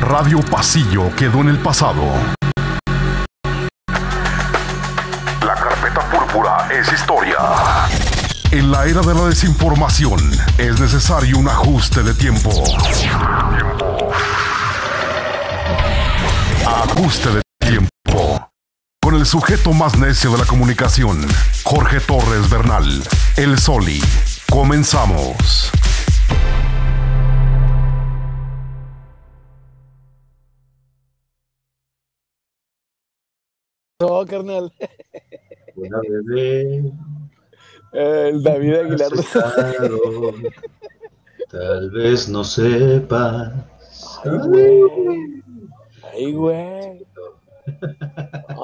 Radio Pasillo quedó en el pasado. La carpeta púrpura es historia. En la era de la desinformación es necesario un ajuste de tiempo. Ajuste de tiempo. Con el sujeto más necio de la comunicación, Jorge Torres Bernal, el Soli. Comenzamos. No, carnal. Una bebé. El David Aguilar. Tal vez no sepas. Ay, güey. Ay, güey.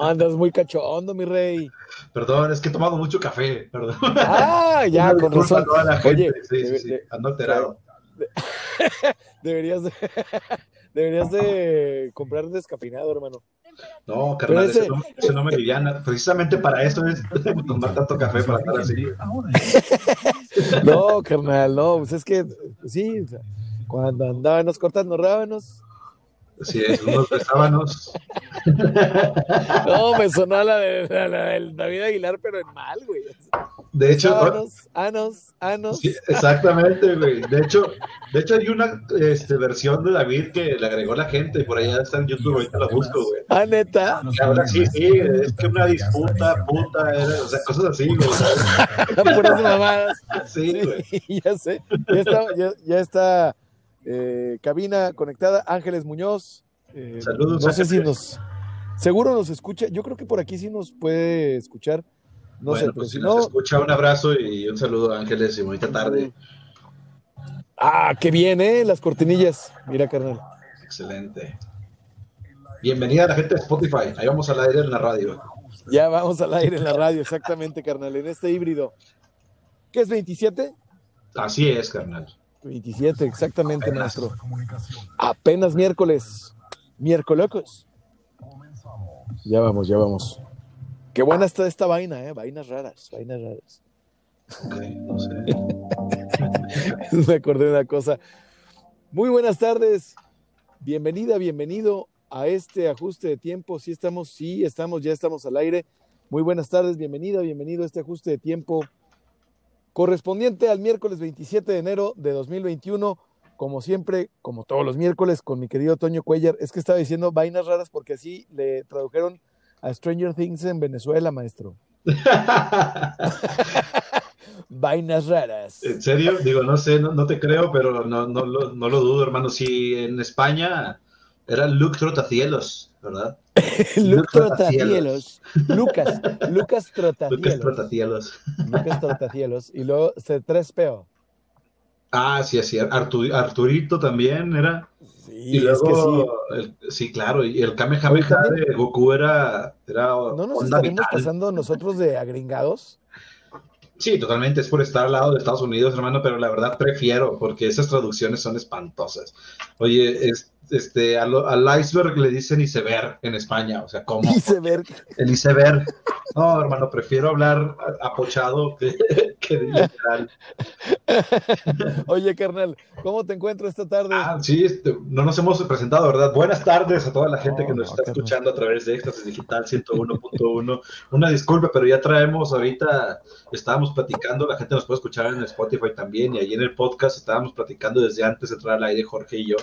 Andas muy cachondo, mi rey. Perdón, es que he tomado mucho café. Perdón. Ah, ya, con razón. a toda la gente. Oye, sí, sí, sí. Ando alterado. deberías de, deberías de comprar descafeinado, hermano. No, carnal, ese- no, me liviana. Precisamente para eso es tomar tanto café para estar así. No, carnal, no, pues es que, sí, cuando andábamos cortando rábanos, Sí, es unos de sábanos. no, me sonó la, de, la, la del David Aguilar, pero en mal, güey. De hecho, Sábanos, anos, anos. sí, exactamente, güey. De hecho, de hecho hay una este, versión de David que le agregó la gente y por allá está en YouTube, ahorita la busco, güey. Ah, neta. Habla así, sí, es que una disputa, puta, era, o sea, cosas así, güey. Puras mamadas. Sí, güey. Sí, ya sé. Ya está, ya, ya está eh, cabina conectada. Ángeles Muñoz. Eh, Saludos, No sé si nos. Seguro nos escucha. Yo creo que por aquí sí nos puede escuchar. No bueno, sé, pues si si nos no. escucha, un abrazo y un saludo, Ángeles, y bonita tarde. Ah, qué bien, ¿eh? Las cortinillas. Mira, carnal. Excelente. Bienvenida a la gente de Spotify. Ahí vamos al aire en la radio. Ya vamos al aire en la radio, exactamente, carnal. En este híbrido. ¿Qué es 27? Así es, carnal. 27, exactamente, Apenas. maestro. Apenas miércoles. Miércolocos. Ya vamos, ya vamos. Qué buena está esta vaina, ¿eh? Vainas raras, vainas raras. No sé. Me acordé de una cosa. Muy buenas tardes. Bienvenida, bienvenido a este ajuste de tiempo. Sí estamos, sí estamos, ya estamos al aire. Muy buenas tardes, bienvenida, bienvenido a este ajuste de tiempo correspondiente al miércoles 27 de enero de 2021. Como siempre, como todos los miércoles, con mi querido Toño Cuellar. Es que estaba diciendo vainas raras porque así le tradujeron a Stranger Things en Venezuela, maestro. Vainas raras. ¿En serio? Digo, no sé, no, no te creo, pero no, no, lo, no lo dudo, hermano. Si en España era Luke Trotacielos, ¿verdad? Luke Trotacielos. Trotacielos. Lucas, Lucas Lucas Trotacielos. Trotacielos. Lucas Trotacielos. Y luego C3PO. Ah, sí, así. Artu- Arturito también era. Sí, Y es luego, que sí. el- sí, claro, y el Kamehameha de Goku era, era ¿No nos onda estaremos vital. pasando nosotros de agringados? Sí, totalmente, es por estar al lado de Estados Unidos, hermano, pero la verdad prefiero, porque esas traducciones son espantosas. Oye, es- este, al, al iceberg le dicen iceberg en España, o sea, ¿cómo? Iceberg. El iceberg. No, hermano, prefiero hablar apochado que, que literal. Oye, carnal, ¿cómo te encuentras esta tarde? Ah, sí, este, no nos hemos presentado, ¿verdad? Buenas tardes a toda la gente No, que nos no, está carnal. escuchando a través de Éxtasis Digital 101.1. Una disculpa, pero ya traemos ahorita, estábamos platicando, la gente nos puede escuchar en Spotify también y ahí en el podcast estábamos platicando desde antes de entrar al aire, Jorge y yo.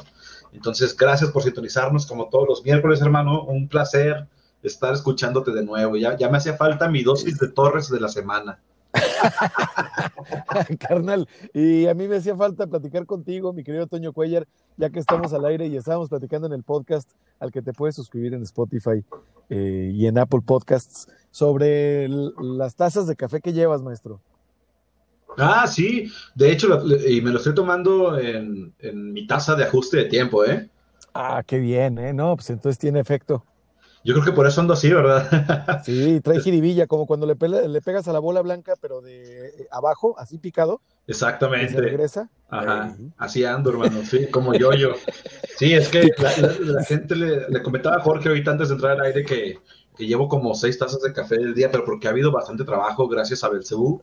Entonces, gracias por sintonizarnos como todos los miércoles, hermano. Un placer estar escuchándote de nuevo. Ya, ya me hacía falta mi dosis de Torres de la semana. Carnal, y a mí me hacía falta platicar contigo, mi querido Toño Cuellar, ya que estamos al aire y estábamos platicando en el podcast al que te puedes suscribir en Spotify eh, y en Apple Podcasts sobre las tazas de café que llevas, maestro. Ah, sí. De hecho, lo- y me lo estoy tomando en, en mi taza de ajuste de tiempo, ¿eh? Ah, qué bien, ¿eh? No, pues entonces tiene efecto. Yo creo que por eso ando así, ¿verdad? Sí, trae jiribilla, como cuando le, pele- le pegas a la bola blanca, pero de eh, abajo, así picado, y se Exactamente. regresa. Ajá. Así ando, hermano. Sí, como yo, yo. Sí, es que la, la- la gente le, le comentaba a Jorge ahorita antes de entrar al aire que, que llevo como seis tazas de café del día, pero porque ha habido bastante trabajo gracias a Belcebú.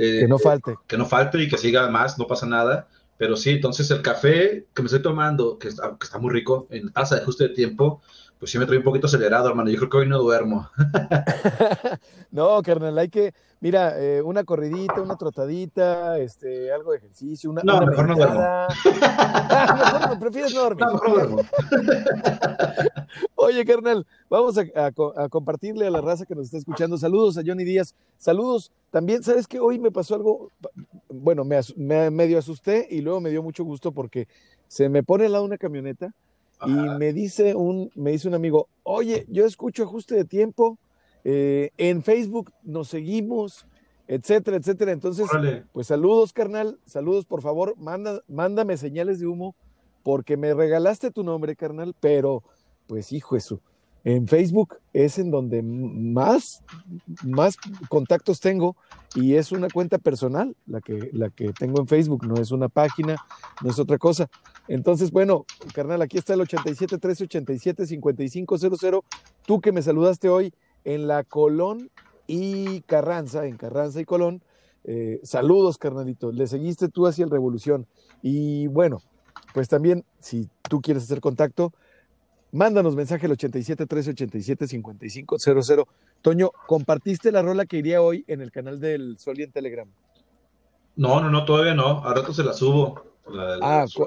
Eh, Que no falte. que no falte y que siga más, no pasa nada. Pero sí, entonces el café que me estoy tomando, que está, que está muy rico, en taza de ajuste de tiempo, pues sí me trae un poquito acelerado, hermano. Yo creo que hoy no duermo. no, carnal, hay que, mira, eh, una corridita, una trotadita, este, algo de ejercicio, una. No, una mejor no duermo. Ah, mejor no, prefieres no dormir. No, mejor no duermo. Oye, carnal, vamos a, a co- a compartirle a la raza que nos está escuchando. Saludos a Johnny Díaz. Saludos. También, ¿sabes qué? Hoy me pasó algo, bueno, me, as- me medio asusté y luego me dio mucho gusto porque se me pone al lado una camioneta y me dice un, me dice un amigo, oye, yo escucho ajuste de tiempo, eh, en Facebook nos seguimos, etcétera, etcétera. Entonces, Órale. pues saludos, carnal, saludos, por favor, manda, mándame señales de humo, porque me regalaste tu nombre, carnal, pero, pues hijo eso, en Facebook es en donde más, más contactos tengo y es una cuenta personal la que, la que tengo en Facebook, no es una página, no es otra cosa. Entonces, bueno, carnal, aquí está el 87 13 87 5500. Tú que me saludaste hoy en la Colón y Carranza, en Carranza y Colón. eh, saludos, carnalito. Le seguiste tú hacia el Revolución. Y bueno, pues también, si tú quieres hacer contacto, mándanos mensaje al 87 13 87 5500. Toño, ¿compartiste la rola que iría hoy en el canal del Sol y en Telegram? No, no, no, todavía no. A rato se la subo. La Ah, las cu-.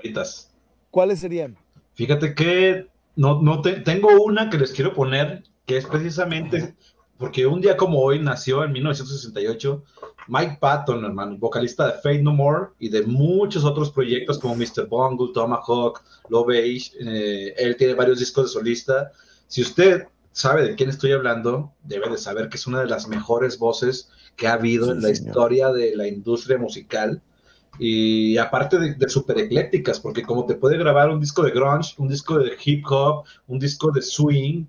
¿Cuáles serían? Fíjate que no, no te- tengo una que les quiero poner, que es precisamente porque un día como hoy nació en 1968 Mike Patton, hermano, vocalista de Fate No More y de muchos otros proyectos como Mr. Bungle, Tomahawk, Love Age. eh, él tiene varios discos de solista. Si usted sabe de quién estoy hablando, debe de saber que es una de las mejores voces que ha habido Sí, en la señor. historia de la industria musical. Y aparte de, de super eclécticas, porque como te puede grabar un disco de grunge, un disco de hip hop, un disco de swing,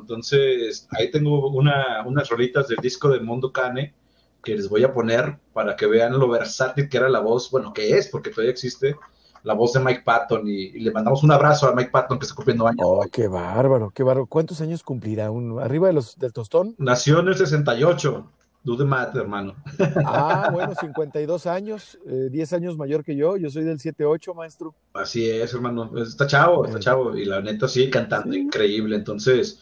entonces ahí tengo una, unas rolitas del disco de Mondo Cane que les voy a poner para que vean lo versátil que era la voz, bueno, que es, porque todavía existe, la voz de Mike Patton. Y, y le mandamos un abrazo a Mike Patton que está cumpliendo años. Oh, qué bárbaro, qué bárbaro. ¿Cuántos años cumplirá? ¿Un, ¿Arriba de los, del tostón? Nació en el 68, do the math, hermano. Ah, bueno, 52 años, eh, 10 años mayor que yo. Yo soy del 78, maestro. Así es, hermano. Está chavo, está Eh. chavo. Y la neta sigue cantando Sí. increíble. Entonces,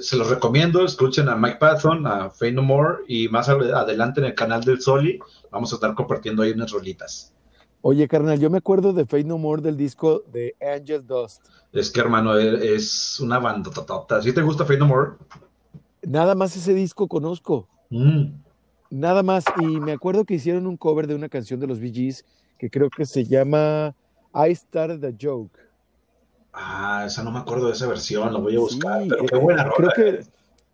se los recomiendo. Escuchen a Mike Patton, a Fade No More. Y más ad- adelante en el canal del Soli vamos a estar compartiendo ahí unas rolitas. Oye, carnal, yo me acuerdo de Fate No More del disco de Angel Dust. Es que, hermano, e- es una banda. ¿Sí te gusta Fade No More? Nada más ese disco conozco, Mm. nada más. Y me acuerdo que hicieron un cover de una canción de los Bee Gees que creo que se llama I Started a Joke. Ah, esa no me acuerdo de esa versión. La voy a buscar. Sí, pero eh, qué buena eh, rola. creo eh. que,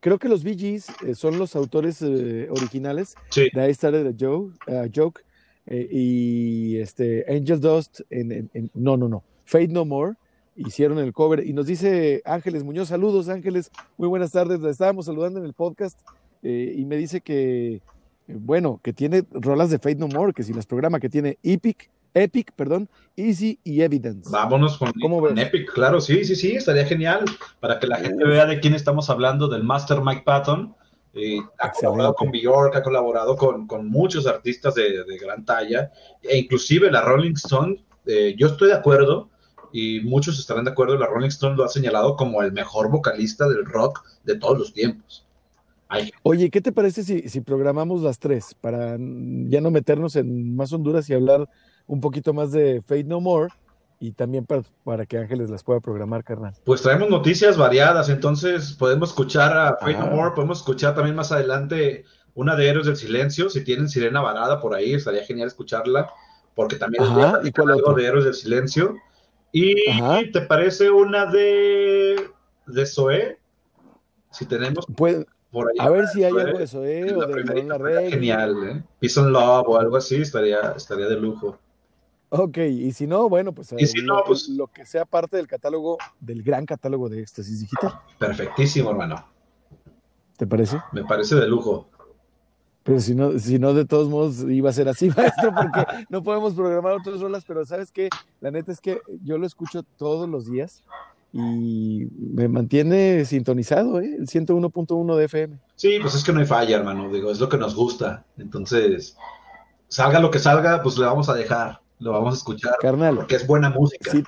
creo que los Bee Gees eh, son los autores eh, originales Sí. de I Started a Joke, a Joke eh, y este, Angel Dust, en, en- en- no, no, no, Fate No More, hicieron el cover y nos dice Ángeles Muñoz, saludos Ángeles, muy buenas tardes, la estábamos saludando en el podcast eh, y me dice que, eh, bueno, que tiene rolas de Fate No More, que si las programa, que tiene Epic, Epic, perdón, Easy y Evidence. Vámonos con. Epic, claro, sí, sí, sí, estaría genial para que la gente vea de quién estamos hablando, del Master Mike Patton. Eh, ha colaborado con Bjork, ha colaborado con, con muchos artistas de, de gran talla, e inclusive la Rolling Stone, eh, yo estoy de acuerdo, y muchos estarán de acuerdo, la Rolling Stone lo ha señalado como el mejor vocalista del rock de todos los tiempos. Ay, Oye, ¿qué te parece si, si programamos las tres para ya no meternos en más Honduras y hablar un poquito más de Fate No More y también para, para que Ángeles las pueda programar, carnal? Pues traemos noticias variadas, entonces podemos escuchar a Fate No Ah. More, podemos escuchar también más adelante una de Héroes del Silencio, si tienen Sirena Varada por ahí, estaría genial escucharla, porque también Ajá, ¿y cuál algo de Héroes del Silencio. Y Ajá. ¿te parece una de, de Zoé? Si tenemos Pues, por ahí. a ver si hay Zoé, algo de Laferte. genial, ¿eh? Peace and Love o algo así, estaría, estaría de lujo. Ok, y si no, bueno, pues, Y si lo, no, pues- lo que sea parte del catálogo, del gran catálogo de Éxtasis Digital, Perfectísimo, hermano. ¿te parece? Me parece de lujo. Pero si no, si no, de todos modos iba a ser así, maestro, porque no podemos programar otras rolas, pero ¿sabes qué? La neta es que yo lo escucho todos los días y me mantiene sintonizado, ¿eh? El 101.1 de FM. Sí, pues es que no hay falla, hermano. Digo, es lo que nos gusta. Entonces, salga lo que salga, pues le vamos a dejar. Lo vamos a escuchar. Carnal. Porque es buena música. Sí,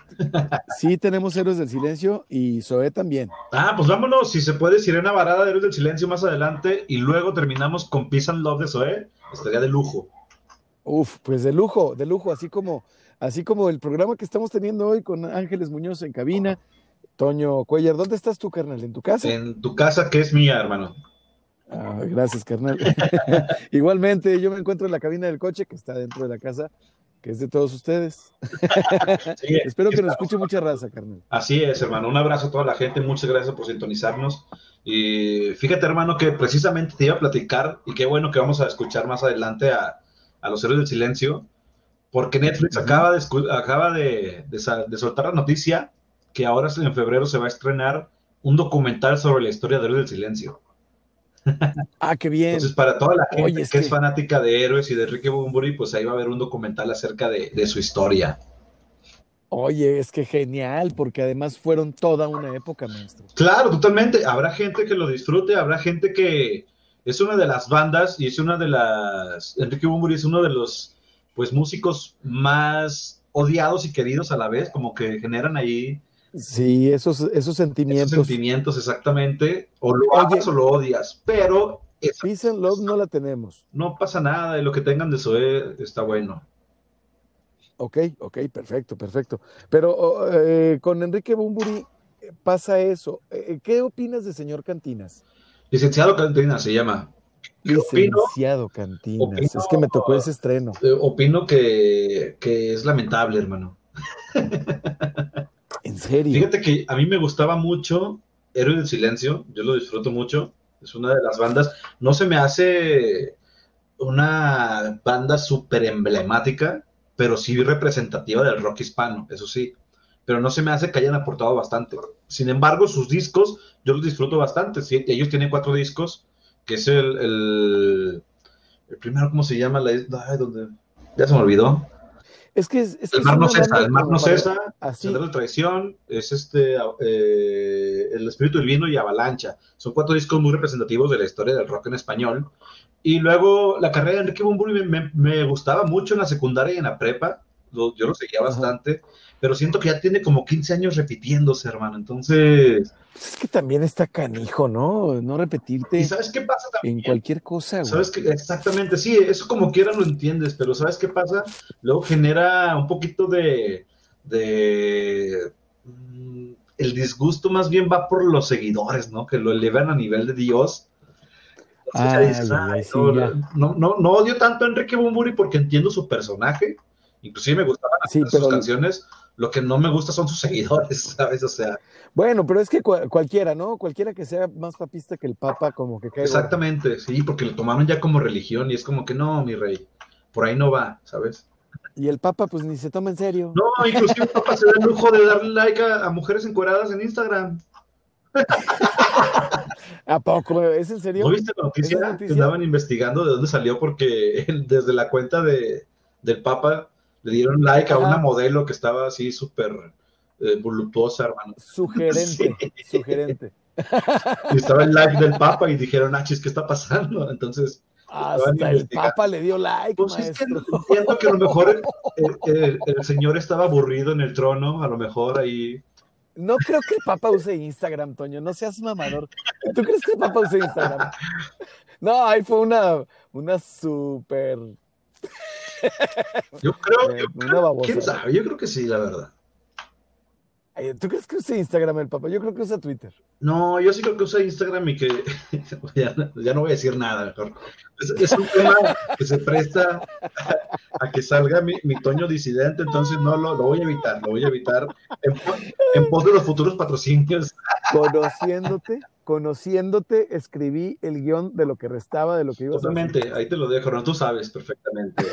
sí tenemos Héroes del Silencio y Zoé también. Ah, pues vámonos, si se puede, Sirena Varada de Héroes del Silencio más adelante y luego terminamos con Peace and Love de Zoé. Estaría de lujo. Uf, pues de lujo, de lujo, así como, así como el programa que estamos teniendo hoy con Ángeles Muñoz en cabina. Toño Cuellar, ¿dónde estás tú, carnal? ¿En tu casa? En tu casa, que es mía, hermano. Ah, gracias, carnal. Igualmente, yo me encuentro en la cabina del coche que está dentro de la casa, que es de todos ustedes. Sí, Espero que nos escuche mucha raza, carnal. Así es, hermano. Un abrazo a toda la gente. Muchas gracias por sintonizarnos. Y fíjate, hermano, que precisamente te iba a platicar, y qué bueno que vamos a escuchar más adelante a, a los héroes del silencio, porque Netflix acaba, de, acaba de, de de soltar la noticia que ahora en febrero se va a estrenar un documental sobre la historia de héroes del silencio. Ah, qué bien. Entonces, para toda la gente Oye, es que, es fanática de héroes y de Enrique Bumburi, pues ahí va a haber un documental acerca de, de su historia. Oye, es que genial, porque además fueron toda una época, maestro. Claro, totalmente. Habrá gente que lo disfrute, habrá gente que es una de las bandas y es una de las. Enrique Bunbury es uno de los pues músicos más odiados y queridos a la vez, como que generan ahí Sí, esos, esos esos sentimientos. sentimientos exactamente. O lo Oye. amas o lo odias, pero esa- Peace and Love no la tenemos. no pasa nada y lo que tengan de Zoe está bueno. Ok, ok, perfecto, perfecto. Pero oh, eh, con Enrique Bumburi eh, pasa eso. Eh, ¿Qué opinas de señor Cantinas? Licenciado Cantina se llama. Licenciado Cantinas. Opino- Es que me tocó ese estreno. Eh, opino que, que es lamentable, hermano. En serio. Fíjate que a mí me gustaba mucho Héroe del Silencio, yo lo disfruto mucho, es una de las bandas, no se me hace una banda súper emblemática, pero sí representativa del rock hispano, eso sí, pero no se me hace que hayan aportado bastante. Sin embargo, sus discos yo los disfruto bastante, sí, ellos tienen cuatro discos, que es el, el, primero, ¿cómo se llama? La, ay, donde, ya se me olvidó. Es que es, El mar no cesa, el mar no cesa, Así. De Traición, es este, eh, El Espíritu del Vino y Avalancha. Son cuatro discos muy representativos de la historia del rock en español. Y luego la carrera de Enrique Bunbury me, me- me gustaba mucho en la secundaria y en la prepa. Lo- yo lo seguía bastante, pero siento que ya tiene como 15 años repitiéndose, hermano. Entonces, Es que también está canijo, ¿no? No repetirte ¿y sabes qué pasa también? en cualquier cosa, güey. ¿Sabes qué? Exactamente, sí, eso como quiera lo entiendes, pero ¿sabes qué pasa? Luego genera un poquito de, de mm, el disgusto más bien va por los seguidores, ¿no? Que lo elevan a nivel de Dios. Entonces ya Ay, dices, ay, "Ay, ay, sí, no, no, no, no odio tanto a Enrique Bumburi porque entiendo su personaje, inclusive me gustaban Sí, sus pero- canciones, lo que no me gusta son sus seguidores, ¿sabes? O sea, Bueno, pero es que cua- cualquiera, ¿no? Cualquiera que sea más papista que el Papa, como que cae exactamente, sí, porque lo tomaron ya como religión y es como que no, mi rey, por ahí no va, ¿sabes? Y el Papa, pues ni se toma en serio. No, inclusive el papá se da el lujo de darle like a, a mujeres encueradas en Instagram. ¿A poco? ¿Es en serio? ¿No viste la noticia? Que andaban investigando de dónde salió porque él, desde la cuenta de, del Papa le dieron like a una modelo que estaba así súper eh, voluptuosa, hermano. Sugerente, Sí. sugerente. Y estaba el like del Papa y dijeron, ah, chis, ¿qué está pasando? Entonces, Hasta el. Papa le dio like, pues es que entiendo que a lo mejor el, el- el- el señor estaba aburrido en el trono, a lo mejor ahí No creo que el Papa use Instagram, Toño, no seas mamador. ¿Tú crees que el Papa use Instagram? No, ahí fue una, una súper, Yo creo, eh, yo creo- quién sabe, yo creo que sí, la verdad. ¿Tú crees que use Instagram el Papa? Yo creo que usa Twitter. No, yo sí creo que usa Instagram y que ya, ya no voy a decir nada mejor. Es, es un tema que se presta a, a que salga mi, mi Toño disidente, entonces no lo, lo voy a evitar, lo voy a evitar en, po- en pos de los futuros patrocinios. Conociéndote, conociéndote, escribí el guion de lo que restaba, de lo que ibas a Totalmente, ahí te lo dejo, no tú sabes perfectamente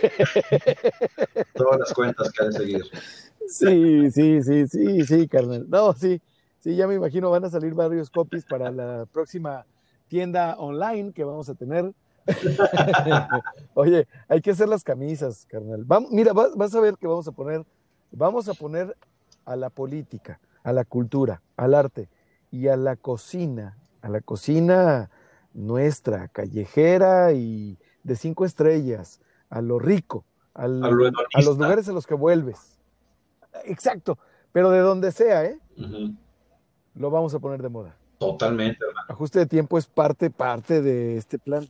todas las cuentas que ha de seguir. Sí, sí, sí, sí, sí, carnal. No, sí, sí, ya me imagino van a salir varios copies para la próxima tienda online que vamos a tener. Oye, hay que hacer las camisas, carnal. Vamos, mira, vas, vas a ver que vamos a poner, vamos a poner a la política, a la cultura, al arte y a la cocina, a la cocina nuestra, callejera y de cinco estrellas, a lo rico, al- Al a los lugares a los que vuelves. Exacto, pero de donde sea, ¿eh? Lo vamos a poner de moda. Totalmente, hermano. Ajuste de tiempo es parte, parte de este plan,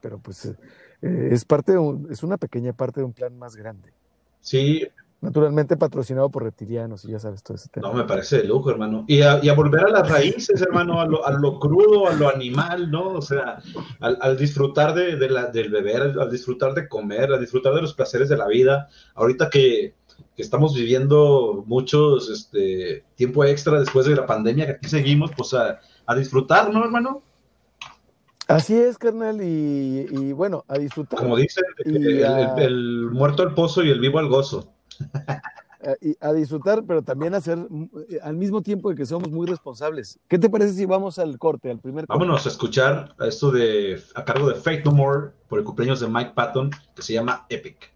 pero pues eh, es parte de un- es una pequeña parte de un plan más grande. Sí, Naturalmente patrocinado por reptilianos y ya sabes todo ese tema. no, me parece de lujo, hermano. Y a, y a volver a las raíces, hermano, a lo, a lo crudo, a lo animal, ¿no? O sea, al, al disfrutar de, de la, del beber, al disfrutar de comer, al disfrutar de los placeres de la vida. Ahorita que, que estamos viviendo muchos este, tiempo extra después de la pandemia, que aquí seguimos, pues a, a disfrutar, ¿no, hermano? Así es, carnal, y, y bueno, a disfrutar. Como dicen, el, a- el- el muerto al pozo y el vivo al gozo. a, y a disfrutar, pero también a ser mm, eh, al mismo tiempo de que somos muy responsables. ¿Qué te parece si vamos al corte, al primer corte? Vámonos a escuchar esto de a cargo de Fate No More por el cumpleaños de Mike Patton, que se llama Epic.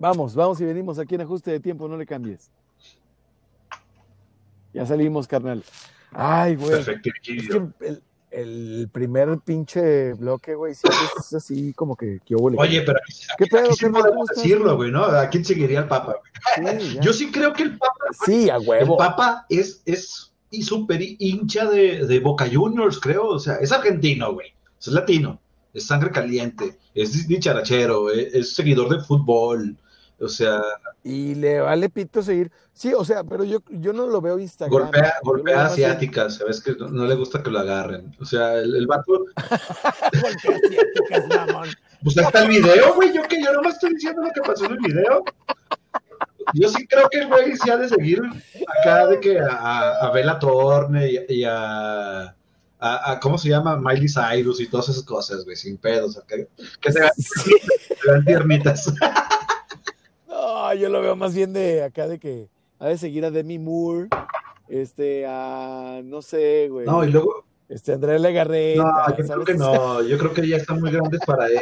Vamos, vamos y venimos aquí en ajuste de tiempo, no le cambies. Ya salimos, carnal. Ay, güey. Perfecto. Es que el, el primer pinche bloque, güey, siempre es así como que, que Oye, pero aquí, ¿Qué pedo, aquí sí podemos decirlo, güey? ¿no? ¿A quién seguiría el Papa? Sí. Yo sí creo que el Papa, Sí, a el huevo. Papa es, es y súper hincha de, de Boca Juniors, creo. O sea, es argentino, güey. Es latino. Es sangre caliente. Es dicharachero. Es, es seguidor de fútbol. O sea, Y le vale pito seguir. Sí, o sea, pero yo, yo no lo veo Instagram. golpea, golpea asiáticas. Sabes que no, no le gusta que lo agarren. O sea, el, el vato. Golpea asiáticas, mamón. Pues ahí está el video, güey. Yo que yo no me estoy diciendo lo que pasó en el video. Yo sí creo que el güey sí ha de seguir acá de que a, a Bella Thorne y, y a, a, a- ¿cómo se llama? Miley Cyrus y todas esas cosas, güey, sin pedos. acá, que se vean, Sí. se tiernitas. No, yo lo veo más bien de acá de que ha de seguir a Demi Moore, este, a no sé, güey, No, y luego, este, Andrea Legarreta, no, yo creo que no. Yo creo que ya están muy grandes para él.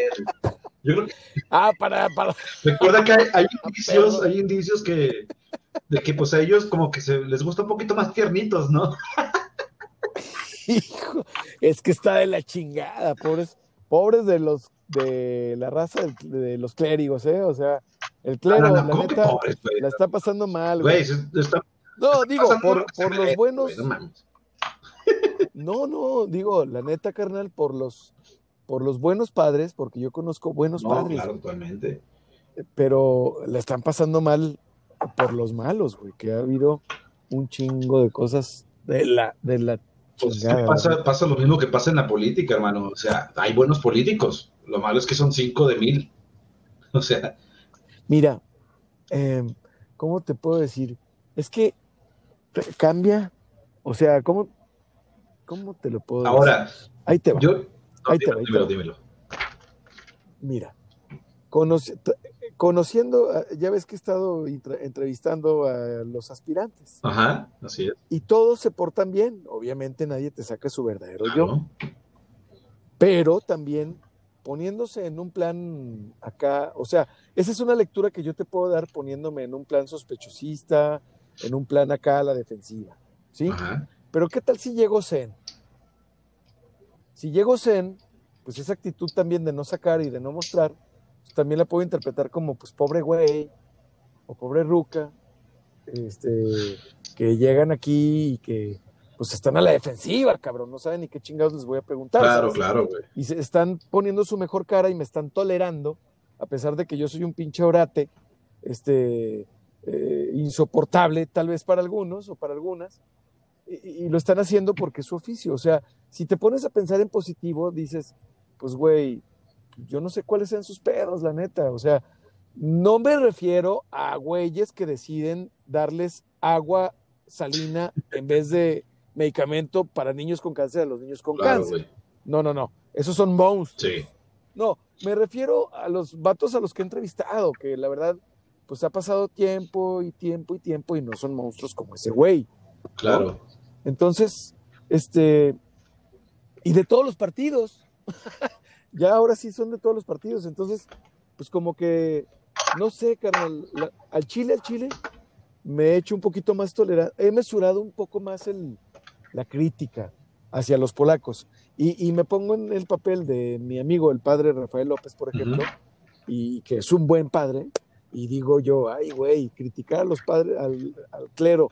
Yo creo que Ah, para, para. Recuerda que hay, hay indicios, hay indicios que de que pues a ellos como que se les gusta un poquito más tiernitos, ¿no? Hijo, es que está de la chingada, pobres, pobres de los de la raza de, los clérigos, ¿eh? O sea, el clero, No, no, no, la ¿cómo que neta, pobres, güey? la está pasando mal, Güey, güey. se- está No, digo, por, los buenos, güey, no no, digo, la neta, carnal, por los, por los buenos padres, porque yo conozco buenos No, padres, claro, pero la están pasando mal por los malos, güey, que ha habido un chingo de cosas de la, de la Pues es que chingada. pasa, pasa lo mismo que pasa en la política, hermano. O sea, hay buenos políticos. Lo malo es que son cinco de mil. O sea, Mira, em, ¿cómo te puedo decir? Es que cambia, o sea, ¿cómo, cómo te lo puedo decir? ahora, Ahí te va. yo. no, Ahí te dímelo, va, ahí te dímelo, va. dímelo. Mira, conoci- conociendo, ah, ya ves que he estado entrevistando a los aspirantes Ajá, así es. y todos se portan bien. Obviamente nadie te saca su verdadero yo, pero también poniéndose en un plan acá, o sea, esa es una lectura que yo te puedo dar poniéndome en un plan sospechosista, en un plan acá a la defensiva, ¿sí? Ajá. Pero ¿qué tal si llegó Zen? Si llegó Zen, pues esa actitud también de no sacar y de no mostrar, pues también la puedo interpretar como pues pobre güey o pobre ruca, este, que llegan aquí y que pues están a la defensiva, cabrón, no saben ni qué chingados les voy a preguntar. Claro, ¿sabes? claro, güey. y se están poniendo su mejor cara y me están tolerando, a pesar de que yo soy un pinche orate, este, eh, insoportable tal vez para algunos o para algunas, y, y lo están haciendo porque es su oficio. O sea, si te pones a pensar en positivo, dices, pues güey, yo no sé cuáles sean sus pedos, la neta. O sea, no me refiero a güeyes que deciden darles agua salina en vez de medicamento para niños con cáncer a los niños con Claro, cáncer. No, no, no. Esos son monstruos. Sí. No, me refiero a los vatos a los que he entrevistado, que la verdad, pues ha pasado tiempo y tiempo y tiempo y no son monstruos como ese güey. Claro. Entonces, este, y de todos los partidos, ya ahora sí son de todos los partidos. Entonces, pues como que, no sé, carnal, la- al Chile, al Chile, me he hecho un poquito más tolerante, he mesurado un poco más el, la crítica hacia los polacos. Y, y me pongo en el papel de mi amigo, el padre Rafael López, por ejemplo, y que es un buen padre, y digo yo, ay, güey, criticar a los padres, al, al, clero,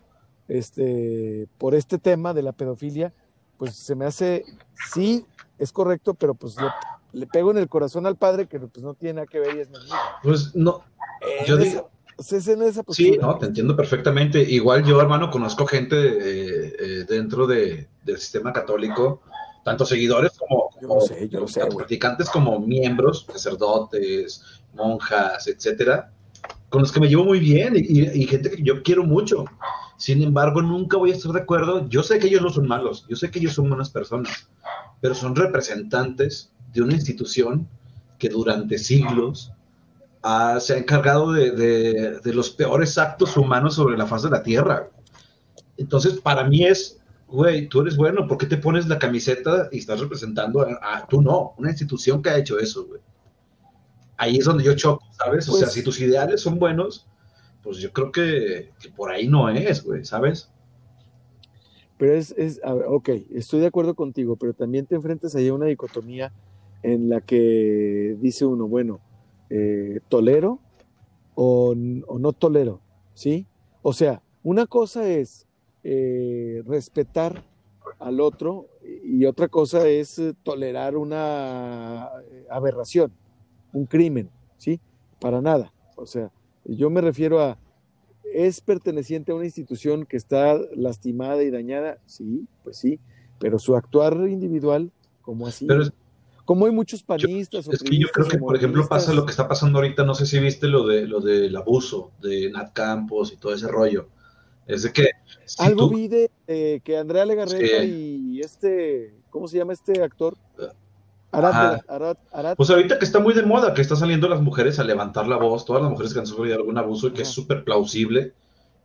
este, por este tema de la pedofilia, pues se me hace, sí, es correcto, pero pues le, le pego en el corazón al padre que pues no tiene nada que ver y es mi amigo. Pues no, yo esa- digo, pues, es en esa sí, postura. no, te entiendo perfectamente. Igual yo, hermano, conozco gente eh, eh, dentro de, del sistema católico, tanto seguidores como, Yo como sé, yo sé, practicantes como miembros, sacerdotes, monjas, etcétera, con los que me llevo muy bien y, y- y gente que yo quiero mucho. Sin embargo, nunca voy a estar de acuerdo. Yo sé que ellos no son malos, yo sé que ellos son buenas personas, pero son representantes de una institución que durante siglos se ha encargado de, de- de los peores actos humanos sobre la faz de la tierra. Entonces, para mí es, güey, tú eres bueno, ¿por qué te pones la camiseta y estás representando a, a- tú no, una institución que ha hecho eso, güey? Ahí es donde yo choco, ¿sabes? O Pues- sea, si tus ideales son buenos, pues yo creo que, que por ahí no es, güey, ¿sabes? Pero es, es a ver, ok, estoy de acuerdo contigo, pero también te enfrentas ahí a una dicotomía en la que dice uno, bueno, eh, ¿tolero o, no tolero? ¿Sí? O sea, una cosa es eh, respetar al otro y otra cosa es eh, tolerar una aberración, un crimen, ¿sí? Para nada. O sea, yo me refiero a, ¿Es perteneciente a una institución que está lastimada y dañada? Sí, pues sí, pero su actuar individual, ¿cómo así? Como hay muchos panistas o es que yo creo que, por ejemplo, pasa lo que está pasando ahorita, no sé si viste lo de lo del abuso de Nat Campos y todo ese rollo. Es de que si Algo tú- vi de eh, que Andrea Legarreta y este, ¿cómo se llama este actor? Arad, Arad, Arad- Pues ahorita que está muy de moda, que están saliendo las mujeres a levantar la voz, todas las mujeres que han sufrido algún abuso y que es súper plausible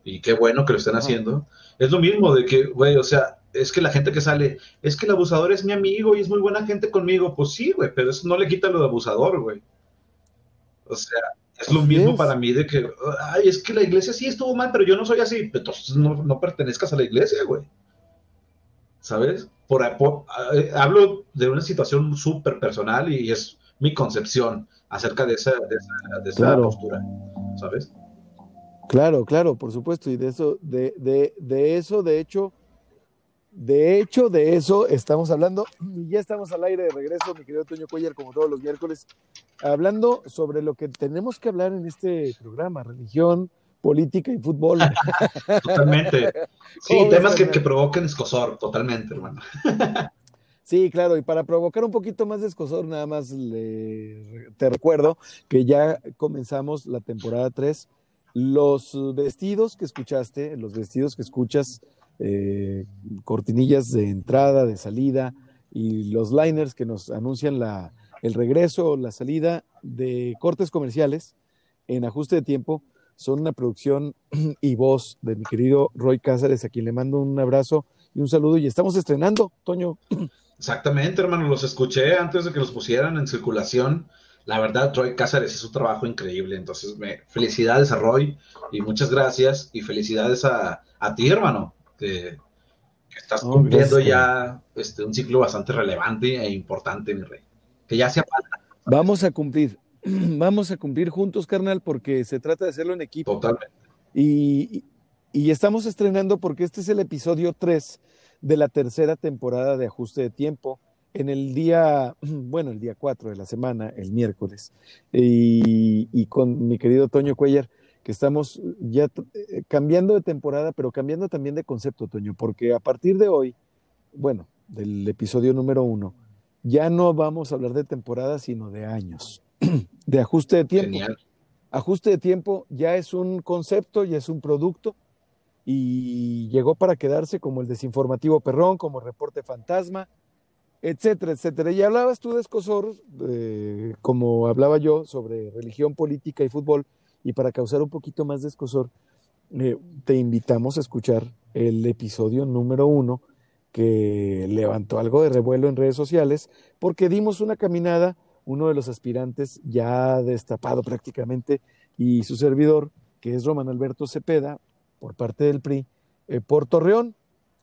y qué bueno que lo estén Ajá. haciendo. Es lo mismo de que, güey, o sea, es que la gente que sale, es que el abusador es mi amigo y es muy buena gente conmigo. Pues sí, güey, pero eso no le quita lo de abusador, güey. O sea, es lo mismo es. para mí de que, ay, es que la iglesia sí estuvo mal, pero yo no soy así. Entonces no, no pertenezcas a la iglesia, güey. ¿Sabes? Por, por- hablo de una situación súper personal y es mi concepción acerca de esa, de esa, de esa Claro. postura, ¿sabes? Claro, claro, por supuesto, y de eso, de, de, de eso, de hecho, de hecho, de eso estamos hablando, y ya estamos al aire de regreso, mi querido Toño Cuellar, como todos los miércoles, hablando sobre lo que tenemos que hablar en este programa, religión, política y fútbol. Totalmente. Sí, ¿Cómo ves, temas que provoquen escosor, totalmente, hermano. Sí, claro, y para provocar un poquito más de escosor, nada más le- te recuerdo que ya comenzamos la temporada 3. Los vestidos que escuchaste, los vestidos que escuchas, eh, cortinillas de entrada, de salida y los liners que nos anuncian la, el regreso o la salida de cortes comerciales en ajuste de tiempo, son una producción y voz de mi querido Roy Cázares, a quien le mando un abrazo y un saludo. Y estamos estrenando, Toño, Exactamente, hermano, los escuché antes de que los pusieran en circulación. La verdad, Troy Cáceres hizo un trabajo increíble. Entonces, me, felicidades a Roy y muchas gracias. Y felicidades a, a ti, hermano, que, que estás Oh, cumpliendo ya este, un ciclo bastante relevante e importante, mi rey. Que ya sea Vamos a cumplir, vamos a cumplir juntos, carnal, porque se trata de hacerlo en equipo. totalmente. Y, y- y estamos estrenando porque este es el episodio 3 de la tercera temporada de Ajuste de Tiempo, en el día, bueno, el día 4 de la semana, el miércoles. Y, y con mi querido Toño Cuellar, que estamos ya eh, cambiando de temporada, pero cambiando también de concepto, Toño, porque a partir de hoy, bueno, del episodio número uno, ya no vamos a hablar de temporada, sino de años, de ajuste de tiempo. Genial. Ajuste de tiempo ya es un concepto, ya es un producto y llegó para quedarse como el desinformativo perrón, como reporte fantasma, etcétera, etcétera. Y hablabas tú de Escosor, eh, como hablaba yo, sobre religión, política y fútbol, y para causar un poquito más de Escosor, eh, te invitamos a escuchar el episodio número uno que levantó algo de revuelo en redes sociales, porque dimos una caminada, uno de los aspirantes ya destapado prácticamente, y su servidor, que es Román Alberto Cepeda, por parte del PRI, eh, por Torreón.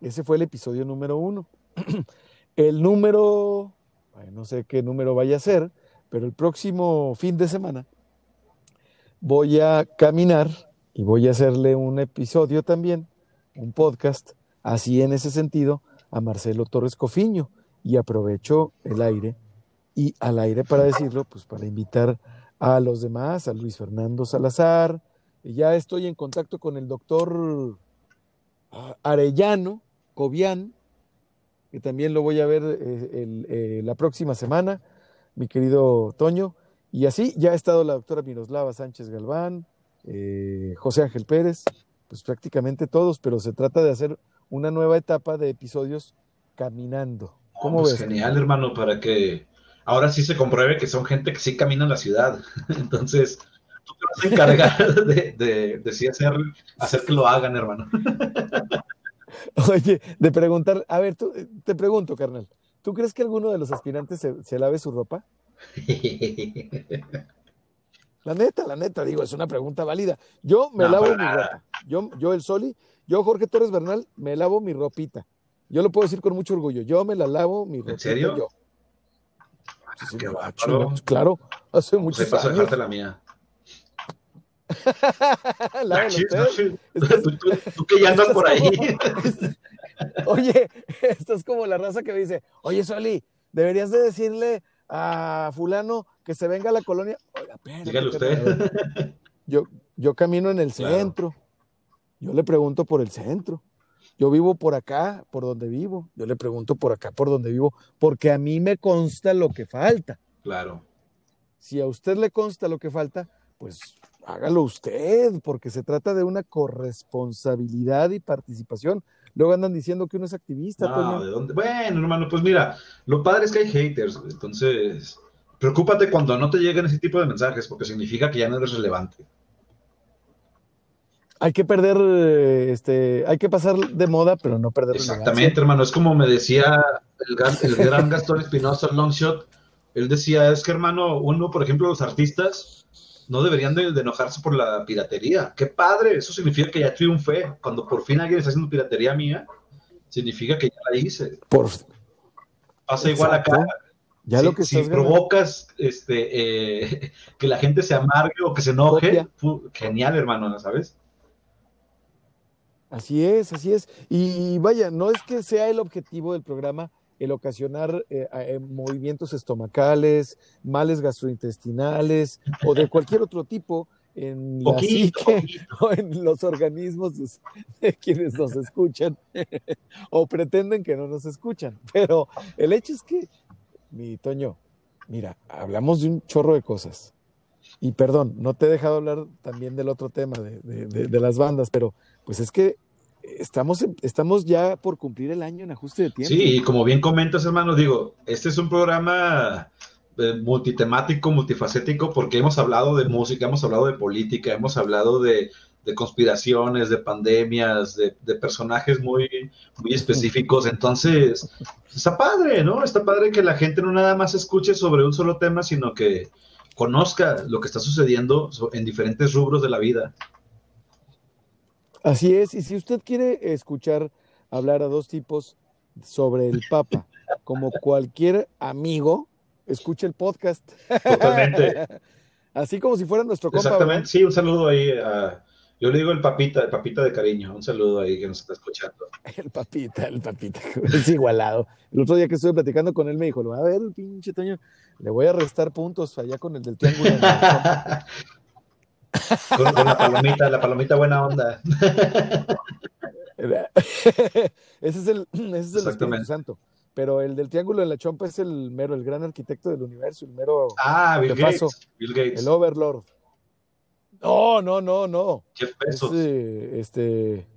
Ese fue el episodio número uno. el número, no sé qué número vaya a ser, pero el próximo fin de semana voy a caminar y voy a hacerle un episodio también, un podcast, así en ese sentido, a Marcelo Torres Cofiño. Y aprovecho el aire y al aire para decirlo, pues para invitar a los demás, a Luis Fernando Salazar. Ya estoy en contacto con el doctor ah, Arellano, Cobian, que también lo voy a ver eh, eh, la próxima semana, mi querido Toño. Y así ya ha estado la doctora Miroslava Sánchez Galván, eh, José Ángel Pérez, pues prácticamente todos, pero se trata de hacer una nueva etapa de episodios caminando. ¿Cómo pues ves? Genial, hermano, para que ahora sí se compruebe que son gente que sí camina en la ciudad. Entonces, tú te vas a encargar de, de, de sí hacer, hacer que lo hagan, hermano. Oye, de preguntar, a ver, tú, te pregunto, carnal, ¿tú crees que alguno de los aspirantes se, lave su ropa? La neta, la neta, digo, es una pregunta válida. Yo me lavo mi ropa. Yo, yo, el Soli, yo, Jorge Torres Bernal, me lavo mi ropita. Yo lo puedo decir con mucho orgullo. Yo me la lavo mi ropita. ¿En serio? Yo. claro, hace pues muchos años. dejarte la mía. tú, que ya andas por ahí. oye, esto es como la raza que me dice, oye, Soli, deberías de decirle a fulano que se venga a la colonia. Dígale usted. Yo, yo camino en el centro. Yo le pregunto por el centro. Yo vivo por acá, por donde vivo. Yo le pregunto por acá, por donde vivo, porque a mí me consta lo que falta. Claro. Si a usted le consta lo que falta, pues hágalo usted, porque se trata de una corresponsabilidad y participación. Luego andan diciendo que uno es activista. No, ¿de dónde? Bueno, hermano, pues mira, lo padre es que hay haters, entonces preocúpate cuando no te lleguen ese tipo de mensajes, porque significa que ya no eres relevante. Hay que perder, este, hay que pasar de moda, pero no perder Exactamente, hermano, es como me decía el gran, el gran Gastón Espinosa Longshot, él decía, es que hermano, uno, por ejemplo, los artistas, no deberían de, enojarse por la piratería. ¡Qué padre! Eso significa que ya triunfé. Cuando por fin alguien está haciendo piratería mía, significa que ya la hice. Por... Pasa igual acá. Ya si, lo que si provocas este, eh, que la gente se amargue o que se enoje, genial, hermano, ¿sabes? Así es, así es. Y vaya, no es que sea el objetivo del programa el ocasionar eh, eh, movimientos estomacales, males gastrointestinales o de cualquier otro tipo en la psique o en los organismos de quienes nos escuchan o pretenden que no nos escuchan. Pero el hecho es que, mi Toño, mira, hablamos de un chorro de cosas. Y perdón, no te he dejado hablar también del otro tema de, de las bandas, pero pues es que estamos, estamos ya por cumplir el año en ajuste de tiempo. Sí, y como bien comentas, hermano, digo, este es un programa eh, multitemático, multifacético, porque hemos hablado de música, hemos hablado de política, hemos hablado de, conspiraciones, de pandemias, de, personajes muy, muy específicos. Entonces, está padre, ¿no? Está padre que la gente no nada más escuche sobre un solo tema, sino que conozca lo que está sucediendo en diferentes rubros de la vida. Así es, y si usted quiere escuchar hablar a dos tipos sobre el Papa, como cualquier amigo, escuche el podcast. Totalmente. Así como si fuera nuestro compa. Exactamente, sí, un saludo ahí a... Yo le digo el papita, el papita de cariño, un saludo ahí que nos está escuchando. El papita, el papita, es igualado. El otro día que estuve platicando con él me dijo, a ver, pinche Toño, le voy a restar puntos allá con el del triángulo. Con, la palomita, la palomita buena onda. ese es el, ese es el Espíritu Santo. Pero el del triángulo en la chompa es el mero, el gran arquitecto del universo, el mero. Ah, Bill Gates. Bill Gates. El Overlord. No, no, no, no. Jeff Bezos. este.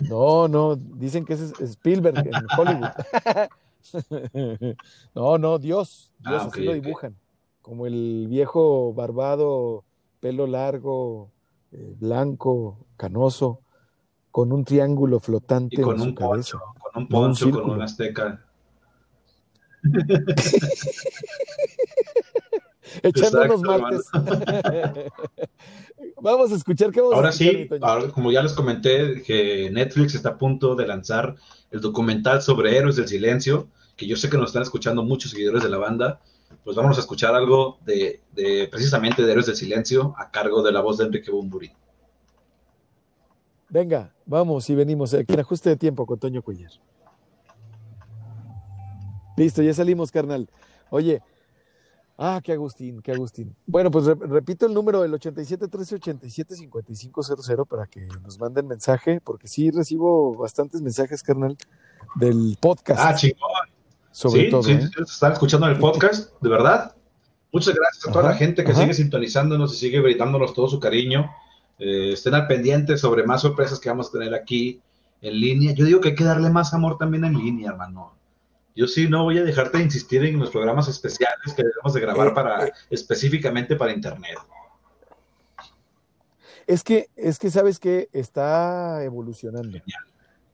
No, no, dicen que es Spielberg en Hollywood. no, no, Dios. Dios ah, así lo dibujan. Como el viejo barbado pelo largo, eh, blanco, canoso, con un triángulo flotante con en un su cabeza. Con un poncho, con una azteca. Echándonos martes. vamos a escuchar qué vamos ahora a sí, como ya les comenté, que Netflix está a punto de lanzar el documental sobre Héroes del Silencio, que yo sé que nos están escuchando muchos seguidores de la banda, pues vamos a escuchar algo de, de precisamente de Héroes del Silencio a cargo de la voz de Enrique Bumburi. Venga, vamos y venimos aquí en ajuste de tiempo con Toño Cuellar. Listo, ya salimos, carnal. Oye, ah, qué Agustín, qué Agustín. Bueno, pues re- repito el número, el 87 13 87 5500 para que nos manden mensaje, porque sí recibo bastantes mensajes, carnal, del podcast, Ah, chingón. Sobre sí, todo. sí, ¿eh? sí, están escuchando el podcast, de verdad. Muchas gracias a toda Ajá, la gente que ajá. sigue sintonizándonos y sigue brindándonos todo su cariño. Eh, estén al pendiente sobre más sorpresas que vamos a tener aquí en línea. Yo digo que hay que darle más amor también en línea, hermano. Yo sí no voy a dejarte de insistir en los programas especiales que debemos de grabar Eh, para eh. específicamente para internet. Es que, es que sabes que está evolucionando.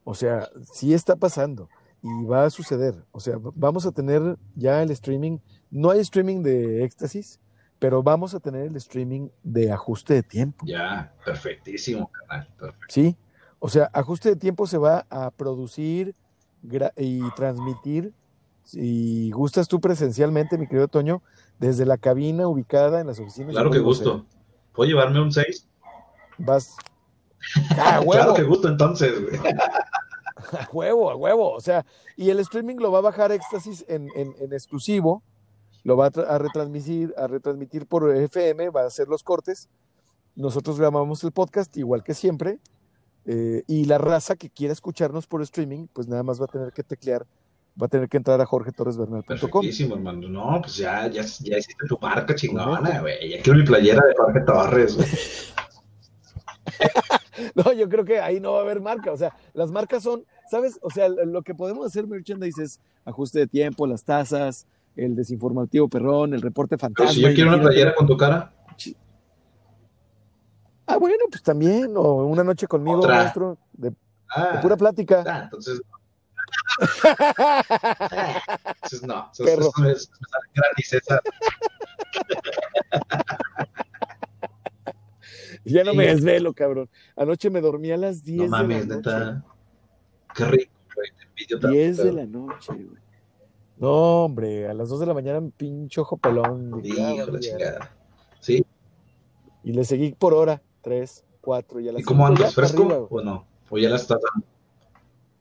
O sea, sí está pasando y va a suceder. O sea, vamos a tener ya el streaming. No hay streaming de éxtasis, pero vamos a tener el streaming de ajuste de tiempo. Ya, perfectísimo, canal. Perfecto. ¿Sí? O sea, ajuste de tiempo se va a producir y transmitir, si gustas tú presencialmente, mi querido Toño, desde la cabina ubicada en las oficinas. Claro que gusto. ¿Puedo llevarme un 6? Vas. ¡Ah! Claro que gusto entonces, güey. A huevo, a huevo. O sea, y el streaming lo va a bajar Éxtasis en, en- en exclusivo, lo va a, a retransmitir, a retransmitir por FM, va a hacer los cortes. Nosotros grabamos el podcast igual que siempre. eh, y la raza que quiera escucharnos por streaming, pues nada más va a tener que teclear, va a tener que entrar a jorgetorresbernal.com. Hermano. No, pues ya, ya, ya hiciste tu marca chingona, güey. Ya quiero mi playera de Jorge Torres, güey. No, yo creo que ahí no va a haber marca. O sea, las marcas son, ¿sabes? O sea, lo que podemos hacer merchandise es ajuste de tiempo, las tasas, el desinformativo perrón, el reporte Pero fantasma. si yo quiero una playera con tu cara, Ah, bueno, pues también, o una noche conmigo, Otra. maestro, de, de ah, pura plática. ah, entonces, entonces no. Perro. eso gratis esa. ya no Sí. me desvelo, cabrón. Anoche me dormí a las 10 No mames, de la noche. neta. Qué rico, güey. Te envidio tanto, 10 de la noche, güey. No, hombre, a las 2 de la mañana un pinche ojo pelón. de la chingada. Sí. Y le seguí por hora, 3, 4 y a las ¿Y cómo andas? ¿Fresco arriba, o no? ¿O ya la estás dando?